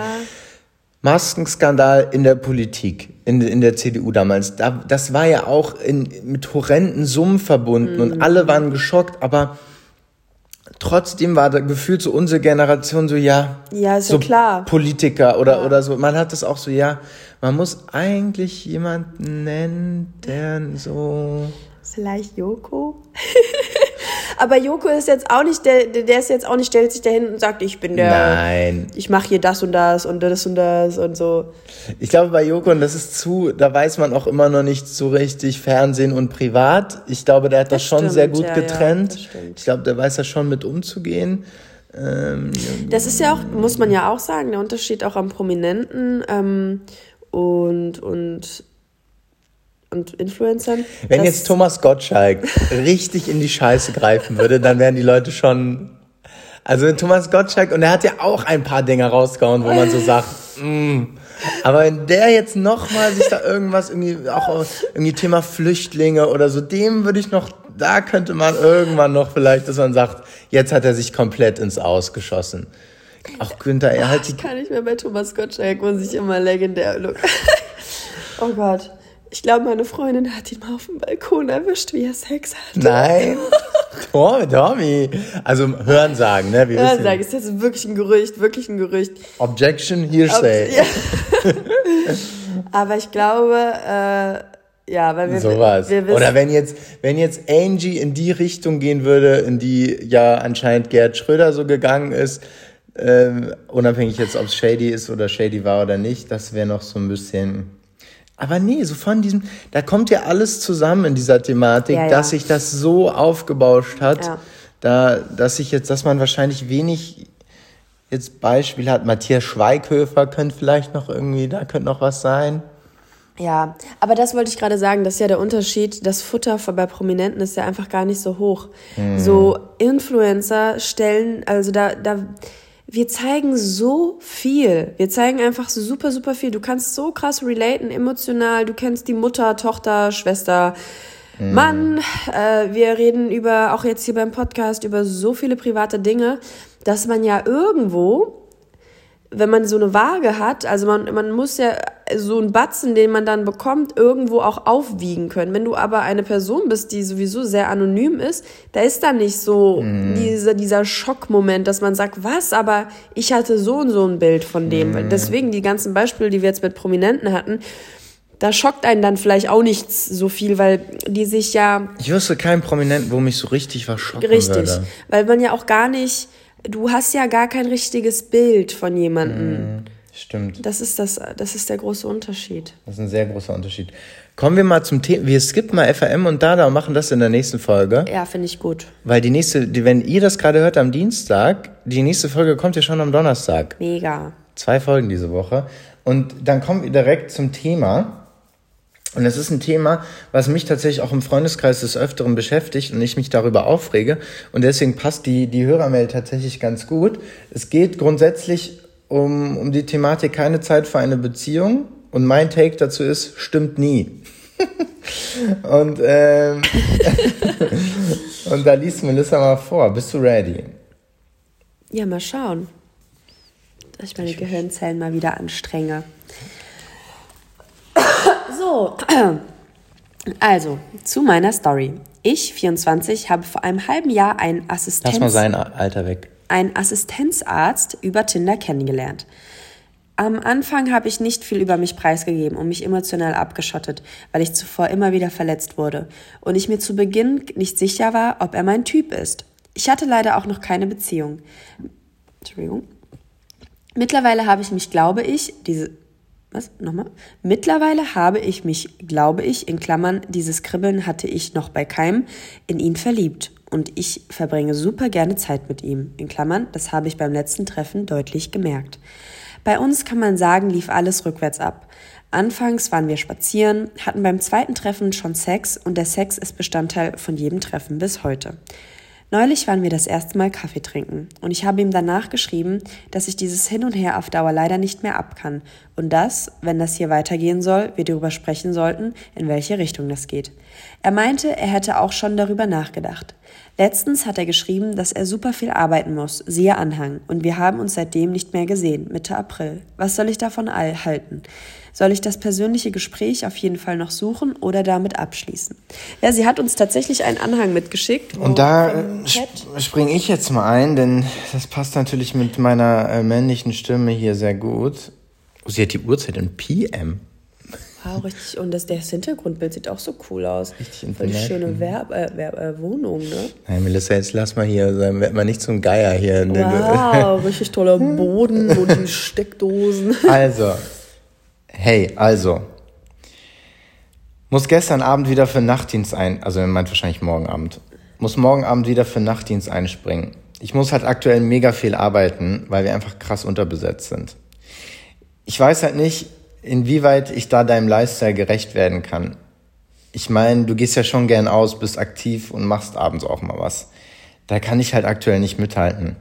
Speaker 2: Maskenskandal in der Politik, in, in der CDU damals. Da, das war ja auch in, mit horrenden Summen verbunden mhm. und alle waren geschockt, aber trotzdem war da gefühlt so unsere Generation so, ja,
Speaker 1: ja
Speaker 2: so
Speaker 1: ja klar.
Speaker 2: Politiker oder, ja. oder so. Man hat das auch so, ja, man muss eigentlich jemanden nennen, der so.
Speaker 1: Vielleicht Joko? Aber Joko ist jetzt auch nicht der, der ist jetzt auch nicht, stellt sich dahin und sagt, ich bin der. Nein. Ich mache hier das und das und das und das und so.
Speaker 2: Ich glaube bei Joko, und das ist zu, da weiß man auch immer noch nicht so richtig Fernsehen und Privat. Ich glaube, der hat das, das schon stimmt, sehr gut ja, getrennt. Ja, ich glaube, der weiß ja schon mit umzugehen. Ähm,
Speaker 1: das ist ja auch, muss man ja auch sagen, der Unterschied auch am Prominenten ähm, und, und und Influencern.
Speaker 2: Wenn jetzt Thomas Gottschalk richtig in die Scheiße greifen würde, dann wären die Leute schon. Also Thomas Gottschalk, und er hat ja auch ein paar Dinge rausgehauen, wo man so sagt, mm. aber wenn der jetzt nochmal sich da irgendwas irgendwie, auch irgendwie Thema Flüchtlinge oder so, dem würde ich noch, da könnte man irgendwann noch vielleicht, dass man sagt, jetzt hat er sich komplett ins Ausgeschossen. Auch Günther, er hat
Speaker 1: Ich kann nicht mehr bei Thomas Gottschalk, muss ich immer legendär look. oh Gott. Ich glaube, meine Freundin hat ihn mal auf dem Balkon erwischt, wie er Sex hat.
Speaker 2: Nein. Tommy, Tommy. Also Hören sagen, ne?
Speaker 1: Wir Hören sagen, ist jetzt wirklich ein Gerücht, wirklich ein Gerücht.
Speaker 2: Objection, Hearsay. Ob, ja.
Speaker 1: Aber ich glaube, äh, ja, weil wir,
Speaker 2: Sowas. wir wissen. Oder wenn jetzt, wenn jetzt Angie in die Richtung gehen würde, in die ja anscheinend Gerd Schröder so gegangen ist, äh, unabhängig jetzt, ob es shady ist oder shady war oder nicht, das wäre noch so ein bisschen aber nee, so von diesem, da kommt ja alles zusammen in dieser Thematik, ja, ja. dass sich das so aufgebauscht hat, ja. da, dass sich jetzt, dass man wahrscheinlich wenig jetzt Beispiel hat. Matthias Schweighöfer könnte vielleicht noch irgendwie, da könnte noch was sein.
Speaker 1: Ja, aber das wollte ich gerade sagen, das ist ja der Unterschied. Das Futter bei Prominenten ist ja einfach gar nicht so hoch. Hm. So Influencer stellen, also da, da, wir zeigen so viel. Wir zeigen einfach super, super viel. Du kannst so krass relaten, emotional. Du kennst die Mutter, Tochter, Schwester, mhm. Mann. Äh, wir reden über, auch jetzt hier beim Podcast, über so viele private Dinge, dass man ja irgendwo wenn man so eine Waage hat, also man, man muss ja so einen Batzen, den man dann bekommt, irgendwo auch aufwiegen können. Wenn du aber eine Person bist, die sowieso sehr anonym ist, da ist dann nicht so mm. dieser, dieser Schockmoment, dass man sagt, was, aber ich hatte so und so ein Bild von dem. Mm. Deswegen die ganzen Beispiele, die wir jetzt mit Prominenten hatten, da schockt einen dann vielleicht auch nichts so viel, weil die sich ja.
Speaker 2: Ich wüsste keinen Prominenten, wo mich so richtig was schocken Richtig, würde.
Speaker 1: weil man ja auch gar nicht, du hast ja gar kein richtiges Bild von jemandem. Mm,
Speaker 2: stimmt.
Speaker 1: Das ist das, das ist der große Unterschied.
Speaker 2: Das ist ein sehr großer Unterschied. Kommen wir mal zum Thema. Wir skippen mal FAM und Dada und machen das in der nächsten Folge.
Speaker 1: Ja, finde ich gut.
Speaker 2: Weil die nächste, die, wenn ihr das gerade hört am Dienstag, die nächste Folge kommt ja schon am Donnerstag.
Speaker 1: Mega.
Speaker 2: Zwei Folgen diese Woche. Und dann kommen wir direkt zum Thema. Und es ist ein Thema, was mich tatsächlich auch im Freundeskreis des Öfteren beschäftigt und ich mich darüber aufrege. Und deswegen passt die, die Hörermail tatsächlich ganz gut. Es geht grundsätzlich um, um die Thematik keine Zeit für eine Beziehung. Und mein Take dazu ist, stimmt nie. und, ähm, und da liest Melissa mal vor. Bist du ready?
Speaker 1: Ja, mal schauen. Dass ich meine Gehirnzellen mal wieder anstrenge. So, also zu meiner Story. Ich, 24, habe vor einem halben Jahr einen Assistenz
Speaker 2: Lass mal sein Alter weg.
Speaker 1: Einen Assistenzarzt über Tinder kennengelernt. Am Anfang habe ich nicht viel über mich preisgegeben und mich emotional abgeschottet, weil ich zuvor immer wieder verletzt wurde und ich mir zu Beginn nicht sicher war, ob er mein Typ ist. Ich hatte leider auch noch keine Beziehung. Entschuldigung. Mittlerweile habe ich mich, glaube ich, diese was? Nochmal? Mittlerweile habe ich mich, glaube ich, in Klammern, dieses Kribbeln hatte ich noch bei keinem, in ihn verliebt. Und ich verbringe super gerne Zeit mit ihm. In Klammern, das habe ich beim letzten Treffen deutlich gemerkt. Bei uns kann man sagen, lief alles rückwärts ab. Anfangs waren wir spazieren, hatten beim zweiten Treffen schon Sex und der Sex ist Bestandteil von jedem Treffen bis heute. Neulich waren wir das erste Mal Kaffee trinken und ich habe ihm danach geschrieben, dass ich dieses Hin und Her auf Dauer leider nicht mehr ab kann und dass, wenn das hier weitergehen soll, wir darüber sprechen sollten, in welche Richtung das geht. Er meinte, er hätte auch schon darüber nachgedacht. Letztens hat er geschrieben, dass er super viel arbeiten muss, siehe Anhang, und wir haben uns seitdem nicht mehr gesehen, Mitte April. Was soll ich davon all halten? Soll ich das persönliche Gespräch auf jeden Fall noch suchen oder damit abschließen? Ja, sie hat uns tatsächlich einen Anhang mitgeschickt.
Speaker 2: Und da springe ich jetzt mal ein, denn das passt natürlich mit meiner äh, männlichen Stimme hier sehr gut. Oh, sie hat die Uhrzeit in PM.
Speaker 1: Wow, richtig. Und das, das Hintergrundbild sieht auch so cool aus. Richtig Voll die schöne Werb, äh, Werb, äh, Wohnung, ne?
Speaker 2: Nein, Melissa, jetzt lass mal hier, sein, werd mal nicht zum Geier hier.
Speaker 1: Wow, richtig toller Boden und die Steckdosen.
Speaker 2: Also, hey, also. Muss gestern Abend wieder für Nachtdienst ein, also er meint wahrscheinlich morgen Abend. Muss morgen Abend wieder für Nachtdienst einspringen. Ich muss halt aktuell mega viel arbeiten, weil wir einfach krass unterbesetzt sind. Ich weiß halt nicht, inwieweit ich da deinem Lifestyle gerecht werden kann. Ich meine, du gehst ja schon gern aus, bist aktiv und machst abends auch mal was. Da kann ich halt aktuell nicht mithalten.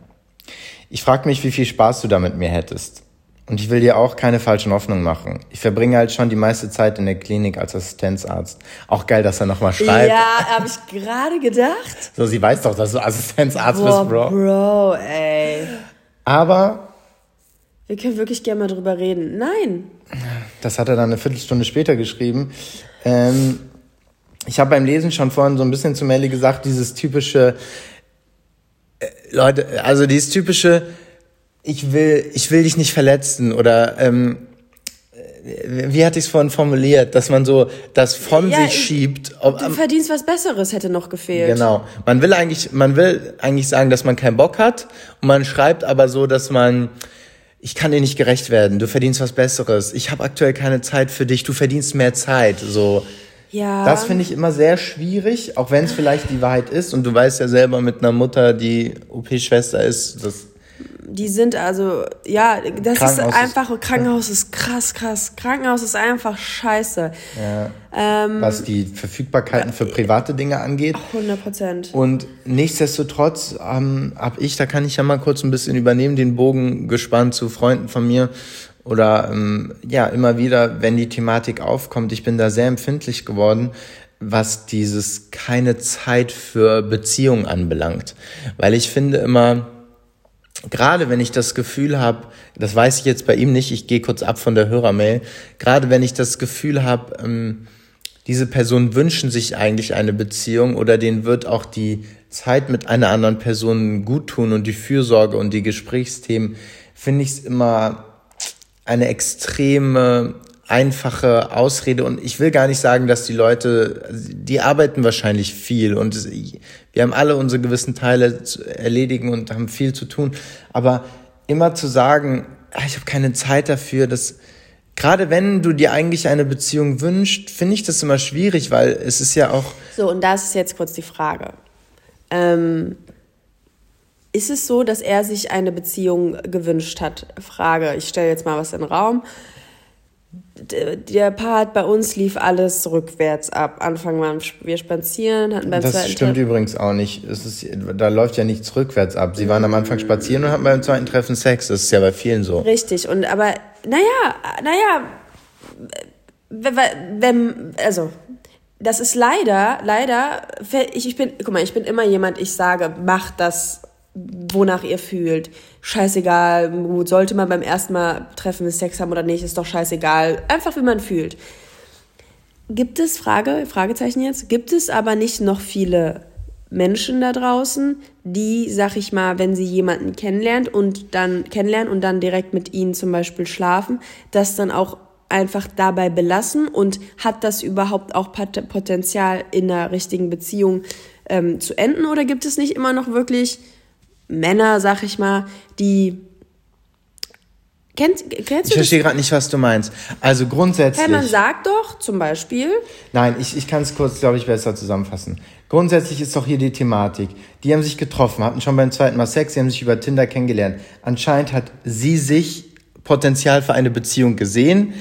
Speaker 2: Ich frage mich, wie viel Spaß du da mit mir hättest. Und ich will dir auch keine falschen Hoffnungen machen. Ich verbringe halt schon die meiste Zeit in der Klinik als Assistenzarzt. Auch geil, dass er nochmal schreibt.
Speaker 1: Ja, habe ich gerade gedacht.
Speaker 2: So, sie weiß doch, dass du Assistenzarzt Boah, bist, Bro.
Speaker 1: Bro, ey.
Speaker 2: Aber.
Speaker 1: Wir können wirklich gerne mal drüber reden. Nein.
Speaker 2: Das hat er dann eine Viertelstunde später geschrieben. Ähm, ich habe beim Lesen schon vorhin so ein bisschen zu Melly gesagt, dieses typische, äh, Leute, also dieses typische, ich will, ich will dich nicht verletzen oder ähm, wie hatte ich es vorhin formuliert, dass man so das von ja, sich ich, schiebt.
Speaker 1: Ob, du verdienst was Besseres, hätte noch gefehlt.
Speaker 2: Genau. Man will eigentlich, man will eigentlich sagen, dass man keinen Bock hat und man schreibt aber so, dass man ich kann dir nicht gerecht werden, du verdienst was Besseres, ich habe aktuell keine Zeit für dich, du verdienst mehr Zeit, so. Ja. Das finde ich immer sehr schwierig, auch wenn es vielleicht die Wahrheit ist. Und du weißt ja selber mit einer Mutter, die OP-Schwester ist, das
Speaker 1: die sind also, ja, das ist einfach, ist, Krankenhaus ist krass, krass. Krankenhaus ist einfach scheiße.
Speaker 2: Ja. Ähm, Was die Verfügbarkeiten für private Dinge angeht.
Speaker 1: 100 Prozent.
Speaker 2: Und nichtsdestotrotz ähm, habe ich, da kann ich ja mal kurz ein bisschen übernehmen, den Bogen gespannt zu Freunden von mir. Oder ähm, ja, immer wieder, wenn die Thematik aufkommt, ich bin da sehr empfindlich geworden, was dieses keine Zeit für Beziehungen anbelangt. Weil ich finde immer, gerade wenn ich das Gefühl habe, das weiß ich jetzt bei ihm nicht, ich gehe kurz ab von der Hörermail, gerade wenn ich das Gefühl habe, ähm, diese Personen wünschen sich eigentlich eine Beziehung oder denen wird auch die Zeit mit einer anderen Person gut tun und die Fürsorge und die Gesprächsthemen, finde ich es immer eine extreme einfache Ausrede und ich will gar nicht sagen, dass die Leute, die arbeiten wahrscheinlich viel und wir haben alle unsere gewissen Teile zu erledigen und haben viel zu tun, aber immer zu sagen, ah, ich habe keine Zeit dafür, das gerade wenn du dir eigentlich eine Beziehung wünschst, finde ich das immer schwierig, weil es ist ja auch
Speaker 1: So und da ist jetzt kurz die Frage. Ähm, ist es so, dass er sich eine Beziehung gewünscht hat? Frage, ich stelle jetzt mal was in den Raum der Part bei uns lief alles rückwärts ab. Anfang waren wir spazieren, hatten
Speaker 2: beim das zweiten stimmt Treffen übrigens auch nicht. Es ist, da läuft ja nichts rückwärts ab. Sie waren am Anfang spazieren und hatten beim zweiten Treffen Sex. Das ist ja bei vielen so.
Speaker 1: Richtig. Und aber, naja, naja, wenn, also, das ist leider, leider, ich, ich bin, guck mal, ich bin immer jemand, ich sage, mach das wonach ihr fühlt. Scheißegal, sollte man beim ersten Mal treffen Sex haben oder nicht, ist doch scheißegal. Einfach wie man fühlt. Gibt es, Frage, Fragezeichen jetzt, gibt es aber nicht noch viele Menschen da draußen, die, sag ich mal, wenn sie jemanden kennenlernt und dann kennenlernen und dann direkt mit ihnen zum Beispiel schlafen, das dann auch einfach dabei belassen und hat das überhaupt auch Potenzial in einer richtigen Beziehung ähm, zu enden oder gibt es nicht immer noch wirklich Männer, sag ich mal, die
Speaker 2: Kennst, kennst ich verstehe gerade nicht, was du meinst. Also grundsätzlich.
Speaker 1: Hey, man sagt doch zum Beispiel.
Speaker 2: Nein, ich, ich kann es kurz, glaube ich, besser zusammenfassen. Grundsätzlich ist doch hier die Thematik. Die haben sich getroffen, hatten schon beim zweiten Mal Sex, sie haben sich über Tinder kennengelernt. Anscheinend hat sie sich Potenzial für eine Beziehung gesehen.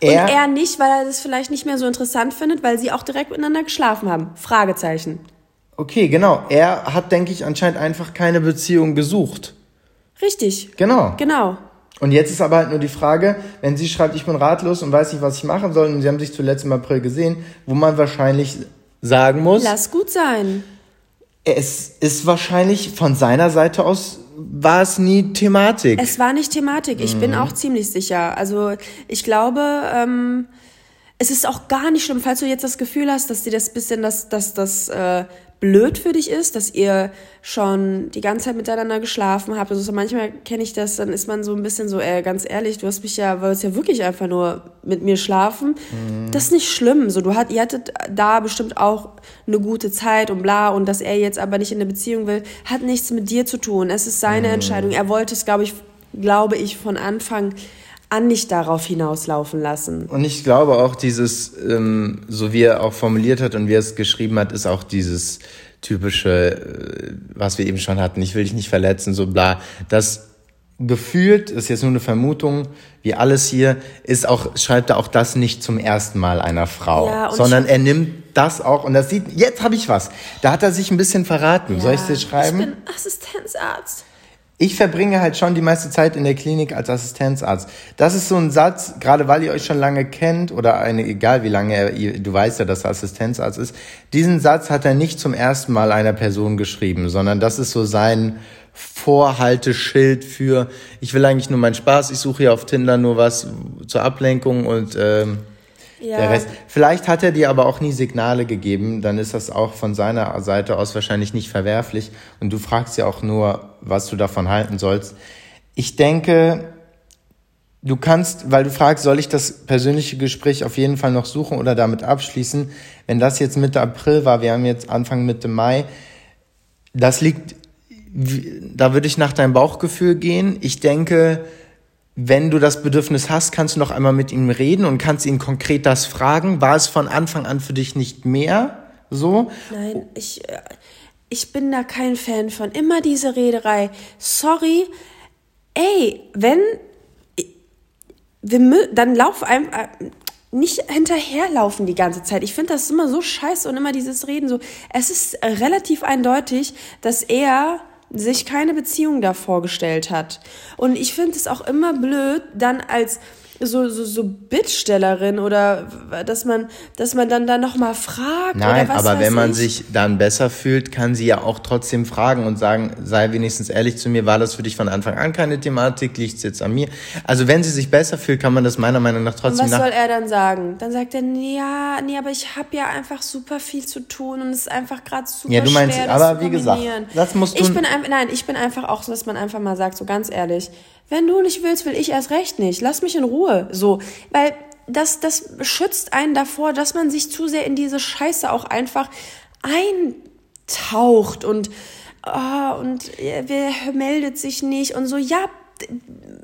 Speaker 1: Er, Und er nicht, weil er das vielleicht nicht mehr so interessant findet, weil sie auch direkt miteinander geschlafen haben. Fragezeichen.
Speaker 2: Okay, genau. Er hat, denke ich, anscheinend einfach keine Beziehung gesucht.
Speaker 1: Richtig.
Speaker 2: Genau.
Speaker 1: Genau.
Speaker 2: Und jetzt ist aber halt nur die Frage, wenn sie schreibt, ich bin ratlos und weiß nicht, was ich machen soll, und sie haben sich zuletzt im April gesehen, wo man wahrscheinlich sagen muss.
Speaker 1: Lass gut sein.
Speaker 2: Es ist wahrscheinlich von seiner Seite aus war es nie Thematik.
Speaker 1: Es war nicht Thematik. Ich mhm. bin auch ziemlich sicher. Also ich glaube, ähm, es ist auch gar nicht schlimm, falls du jetzt das Gefühl hast, dass dir das bisschen das, das, das äh, blöd für dich ist, dass ihr schon die ganze Zeit miteinander geschlafen habt. Also so manchmal kenne ich das, dann ist man so ein bisschen so, ey, ganz ehrlich, du hast mich ja, wolltest ja wirklich einfach nur mit mir schlafen. Mhm. Das ist nicht schlimm. So, du hat, ihr hattet da bestimmt auch eine gute Zeit und bla und dass er jetzt aber nicht in eine Beziehung will, hat nichts mit dir zu tun. Es ist seine mhm. Entscheidung. Er wollte es, glaube ich, glaube ich, von Anfang an nicht darauf hinauslaufen lassen.
Speaker 2: Und ich glaube auch dieses, ähm, so wie er auch formuliert hat und wie er es geschrieben hat, ist auch dieses typische, äh, was wir eben schon hatten, ich will dich nicht verletzen, so bla. Das gefühlt, ist jetzt nur eine Vermutung, wie alles hier, ist auch, schreibt er auch das nicht zum ersten Mal einer Frau, ja, sondern er nimmt das auch und das sieht, jetzt habe ich was. Da hat er sich ein bisschen verraten. Ja, Soll ich es dir schreiben? Ich
Speaker 1: bin Assistenzarzt.
Speaker 2: Ich verbringe halt schon die meiste Zeit in der Klinik als Assistenzarzt. Das ist so ein Satz, gerade weil ihr euch schon lange kennt oder eine, egal wie lange er, du weißt ja, dass er Assistenzarzt ist. Diesen Satz hat er nicht zum ersten Mal einer Person geschrieben, sondern das ist so sein Vorhalteschild für, ich will eigentlich nur meinen Spaß, ich suche hier auf Tinder nur was zur Ablenkung und ähm, ja. Der Rest. Vielleicht hat er dir aber auch nie Signale gegeben, dann ist das auch von seiner Seite aus wahrscheinlich nicht verwerflich. Und du fragst ja auch nur, was du davon halten sollst. Ich denke, du kannst, weil du fragst, soll ich das persönliche Gespräch auf jeden Fall noch suchen oder damit abschließen? Wenn das jetzt Mitte April war, wir haben jetzt Anfang Mitte Mai, das liegt, da würde ich nach deinem Bauchgefühl gehen. Ich denke, wenn du das Bedürfnis hast, kannst du noch einmal mit ihm reden und kannst ihn konkret das fragen. War es von Anfang an für dich nicht mehr so?
Speaker 1: Nein, ich, äh, ich bin da kein Fan von. Immer diese Rederei. Sorry. Ey, wenn, wir, dann lauf einem, äh, nicht hinterherlaufen die ganze Zeit. Ich finde das immer so scheiße und immer dieses Reden so. Es ist relativ eindeutig, dass er sich keine Beziehung da vorgestellt hat. Und ich finde es auch immer blöd, dann als so, so, so Bittstellerin oder dass man, dass man dann da nochmal fragt.
Speaker 2: Nein, aber wenn man ich. sich dann besser fühlt, kann sie ja auch trotzdem fragen und sagen, sei wenigstens ehrlich zu mir, war das für dich von Anfang an keine Thematik, liegt es jetzt an mir? Also wenn sie sich besser fühlt, kann man das meiner Meinung nach trotzdem
Speaker 1: und was soll er dann sagen? Dann sagt er, ja, nee, aber ich habe ja einfach super viel zu tun und es ist einfach gerade super Ja, du meinst, schwer, aber wie gesagt, das musst du... Ich bin, nein, ich bin einfach auch so, dass man einfach mal sagt, so ganz ehrlich, wenn du nicht willst, will ich erst recht nicht. Lass mich in Ruhe. So, weil das, das schützt einen davor, dass man sich zu sehr in diese Scheiße auch einfach eintaucht und, oh, und wer meldet sich nicht und so, ja,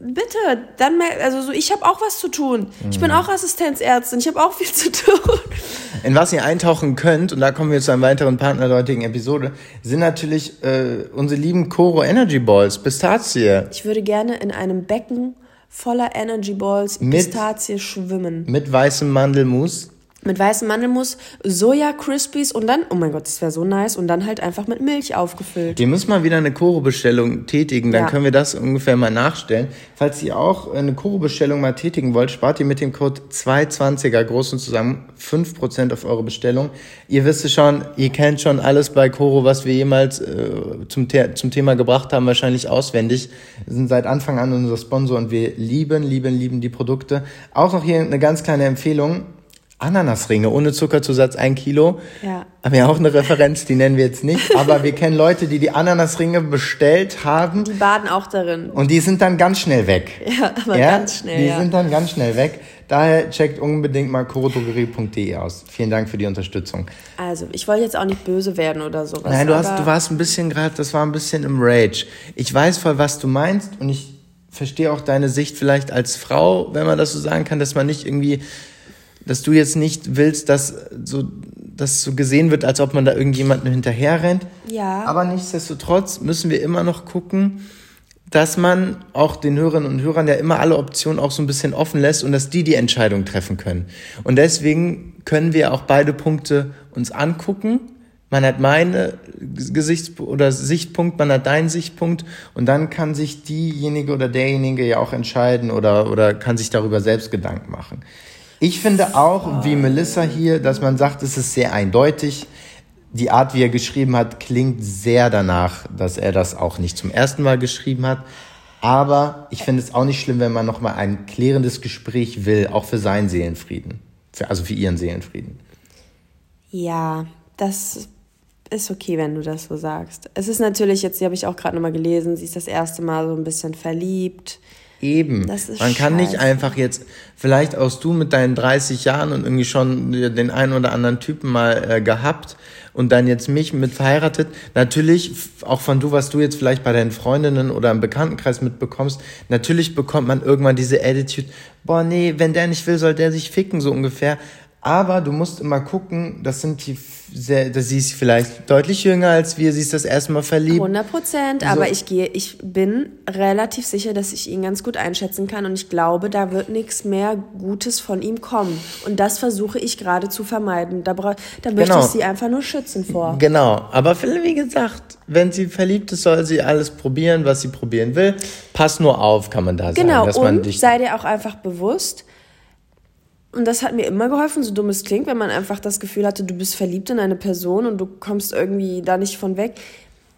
Speaker 1: bitte, dann also so, ich habe auch was zu tun. Ich bin mhm. auch Assistenzärztin, ich habe auch viel zu tun.
Speaker 2: In was ihr eintauchen könnt, und da kommen wir zu einem weiteren Partner der heutigen Episode, sind natürlich äh, unsere lieben Coro Energy Balls, Pistazie.
Speaker 1: Ich würde gerne in einem Becken voller Energy Balls Pistazie schwimmen.
Speaker 2: Mit weißem Mandelmus
Speaker 1: mit weißem Mandelmus, Soja Crispies und dann, oh mein Gott, das wäre so nice, und dann halt einfach mit Milch aufgefüllt.
Speaker 2: Wir müssen mal wieder eine Koro-Bestellung tätigen, dann ja. können wir das ungefähr mal nachstellen. Falls ihr auch eine Koro-Bestellung mal tätigen wollt, spart ihr mit dem Code 220er großen zusammen 5% auf eure Bestellung. Ihr wisst es schon, ihr kennt schon alles bei Koro, was wir jemals äh, zum, The zum Thema gebracht haben, wahrscheinlich auswendig. Wir sind seit Anfang an unser Sponsor und wir lieben, lieben, lieben die Produkte. Auch noch hier eine ganz kleine Empfehlung Ananasringe ohne Zuckerzusatz ein Kilo. Ja. Haben ja auch eine Referenz, die nennen wir jetzt nicht, aber wir kennen Leute, die die Ananasringe bestellt haben.
Speaker 1: Die baden auch darin.
Speaker 2: Und die sind dann ganz schnell weg.
Speaker 1: Ja, aber ja? ganz schnell.
Speaker 2: Die ja. sind dann ganz schnell weg. Daher checkt unbedingt mal chorodrogerie.de aus. Vielen Dank für die Unterstützung.
Speaker 1: Also, ich wollte jetzt auch nicht böse werden oder sowas.
Speaker 2: Nein, du, hast, du warst ein bisschen gerade, das war ein bisschen im Rage. Ich weiß voll, was du meinst und ich verstehe auch deine Sicht vielleicht als Frau, wenn man das so sagen kann, dass man nicht irgendwie dass du jetzt nicht willst, dass so, dass so gesehen wird, als ob man da irgendjemandem hinterher rennt.
Speaker 1: Ja.
Speaker 2: Aber nichtsdestotrotz müssen wir immer noch gucken, dass man auch den Hörerinnen und Hörern ja immer alle Optionen auch so ein bisschen offen lässt und dass die die Entscheidung treffen können. Und deswegen können wir auch beide Punkte uns angucken. Man hat meine Gesichts- oder Sichtpunkt, man hat deinen Sichtpunkt und dann kann sich diejenige oder derjenige ja auch entscheiden oder, oder kann sich darüber selbst Gedanken machen. Ich finde auch, wie Melissa hier, dass man sagt, es ist sehr eindeutig. Die Art, wie er geschrieben hat, klingt sehr danach, dass er das auch nicht zum ersten Mal geschrieben hat. Aber ich finde es auch nicht schlimm, wenn man nochmal ein klärendes Gespräch will, auch für seinen Seelenfrieden. Für, also für ihren Seelenfrieden.
Speaker 1: Ja, das ist okay, wenn du das so sagst. Es ist natürlich, jetzt habe ich auch gerade nochmal gelesen, sie ist das erste Mal so ein bisschen verliebt.
Speaker 2: Eben. Man kann nicht einfach jetzt, vielleicht auch du mit deinen 30 Jahren und irgendwie schon den einen oder anderen Typen mal äh, gehabt und dann jetzt mich mit verheiratet. Natürlich, auch von du, was du jetzt vielleicht bei deinen Freundinnen oder im Bekanntenkreis mitbekommst, natürlich bekommt man irgendwann diese Attitude, boah, nee, wenn der nicht will, soll der sich ficken, so ungefähr. Aber du musst immer gucken, das sind die sehr, das sie ist vielleicht deutlich jünger als wir, sie ist das erste Mal verliebt.
Speaker 1: 100 Prozent, aber ich gehe, ich bin relativ sicher, dass ich ihn ganz gut einschätzen kann und ich glaube, da wird nichts mehr Gutes von ihm kommen. Und das versuche ich gerade zu vermeiden. Da, da möchte genau. ich sie einfach nur schützen vor.
Speaker 2: Genau, aber wie gesagt, wenn sie verliebt ist, soll sie alles probieren, was sie probieren will. Pass nur auf, kann man da
Speaker 1: genau.
Speaker 2: sagen.
Speaker 1: Genau, und sei dir auch einfach bewusst, und das hat mir immer geholfen, so dumm es klingt, wenn man einfach das Gefühl hatte, du bist verliebt in eine Person und du kommst irgendwie da nicht von weg.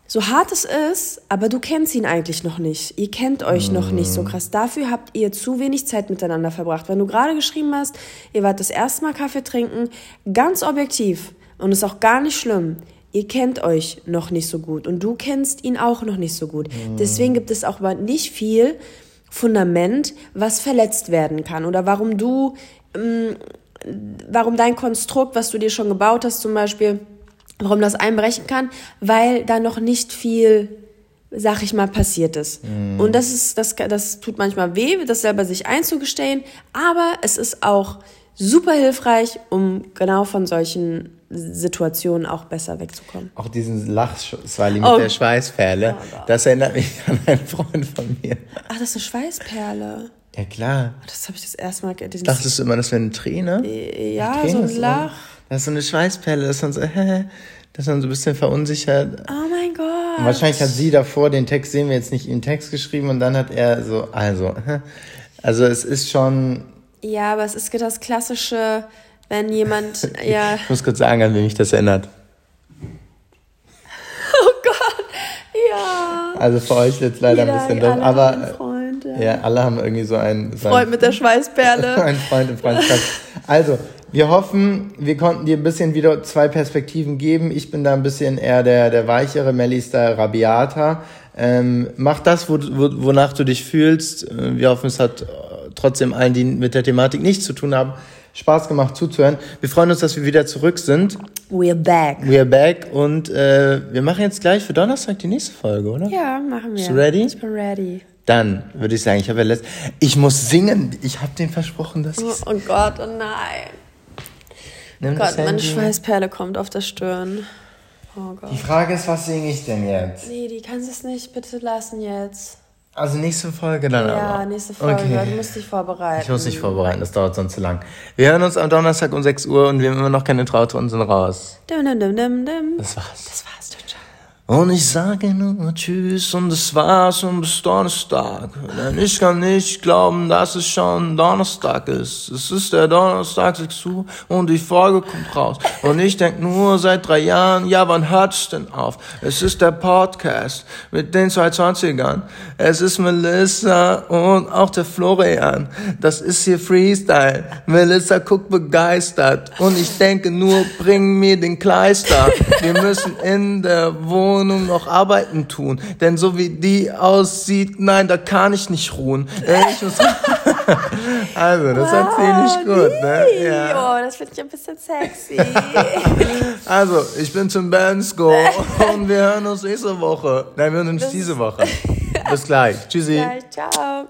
Speaker 1: So hart es ist, aber du kennst ihn eigentlich noch nicht. Ihr kennt euch noch nicht so krass. Dafür habt ihr zu wenig Zeit miteinander verbracht. Wenn du gerade geschrieben hast, ihr wart das erste Mal Kaffee trinken, ganz objektiv und ist auch gar nicht schlimm. Ihr kennt euch noch nicht so gut und du kennst ihn auch noch nicht so gut. Deswegen gibt es auch nicht viel Fundament, was verletzt werden kann oder warum du warum dein Konstrukt, was du dir schon gebaut hast zum Beispiel, warum das einbrechen kann, weil da noch nicht viel, sag ich mal, passiert ist. Mm. Und das ist, das, das tut manchmal weh, das selber sich einzugestehen, aber es ist auch super hilfreich, um genau von solchen Situationen auch besser wegzukommen.
Speaker 2: Auch diesen Lachsmiley mit oh. der Schweißperle, oh das erinnert mich an einen Freund von mir.
Speaker 1: Ach, das ist eine Schweißperle.
Speaker 2: Ja, klar.
Speaker 1: Das habe ich das erste Mal
Speaker 2: gesehen. Dachtest du immer, das wäre eine Träne?
Speaker 1: Ja, eine Träne so ein Lach.
Speaker 2: Das ist so eine Schweißperle, das ist dann so, hä, das ist dann so ein bisschen verunsichert.
Speaker 1: Oh mein Gott.
Speaker 2: Und wahrscheinlich hat sie davor, den Text sehen wir jetzt nicht, im Text geschrieben und dann hat er so, also, also es ist schon.
Speaker 1: Ja, aber es ist das klassische, wenn jemand, ja.
Speaker 2: ich muss kurz sagen, an wen mich das erinnert.
Speaker 1: Oh Gott, ja.
Speaker 2: Also für euch jetzt leider Jeder, ein bisschen doof, aber ja. alle haben irgendwie so einen,
Speaker 1: Freund mit der Schweißperle.
Speaker 2: ein Freund im Freundeskreis. Also, wir hoffen, wir konnten dir ein bisschen wieder zwei Perspektiven geben. Ich bin da ein bisschen eher der, der weichere, Melly ist da rabiater. Ähm, mach das, wo, wo, wonach du dich fühlst. Äh, wir hoffen, es hat trotzdem allen, die mit der Thematik nichts zu tun haben, Spaß gemacht zuzuhören. Wir freuen uns, dass wir wieder zurück sind.
Speaker 1: We're back.
Speaker 2: We're back und äh, wir machen jetzt gleich für Donnerstag die nächste Folge, oder?
Speaker 1: Ja, machen wir.
Speaker 2: Bist du ready?
Speaker 1: Ich bin ready.
Speaker 2: Dann würde ich sagen, ich habe ja letzt ich muss singen. Ich habe den versprochen, dass ich
Speaker 1: Oh, Gott, oh nein. Nimm oh Gott, meine Schweißperle kommt auf der Stirn.
Speaker 2: Oh Gott. Die Frage ist, was singe ich denn jetzt?
Speaker 1: Nee, die kannst es nicht bitte lassen jetzt.
Speaker 2: Also nächste Folge dann ja,
Speaker 1: aber. Ja, nächste Folge. Okay. Du musst dich vorbereiten.
Speaker 2: Ich muss dich vorbereiten, das dauert sonst zu lang. Wir hören uns am Donnerstag um 6 Uhr und wir haben immer noch keine Traute und sind raus. Dim, dim, dim, dim, dim. Das war's. Das war's. Und ich sage nur Tschüss und das war's und bis Donnerstag. Denn ich kann nicht glauben, dass es schon Donnerstag ist. Es ist der Donnerstag 6 Uhr und die Folge kommt raus. Und ich denk nur seit drei Jahren, ja wann hört's denn auf? Es ist der Podcast mit den 220ern. Es ist Melissa und auch der Florian. Das ist hier Freestyle. Melissa guckt begeistert und ich denke nur, bring mir den Kleister. Wir müssen in der Wohnung Wohnung noch Arbeiten tun. Denn so wie die aussieht, nein, da kann ich nicht ruhen. Äh, ich muss also, das wow, erzähle ich gut, ne?
Speaker 1: Ja. Oh, das finde ich ein bisschen sexy.
Speaker 2: also, ich bin Tim Bensko und wir hören uns nächste Woche. Nein, wir hören uns diese Woche. Bis gleich. Tschüssi.
Speaker 1: Bis gleich. Ciao.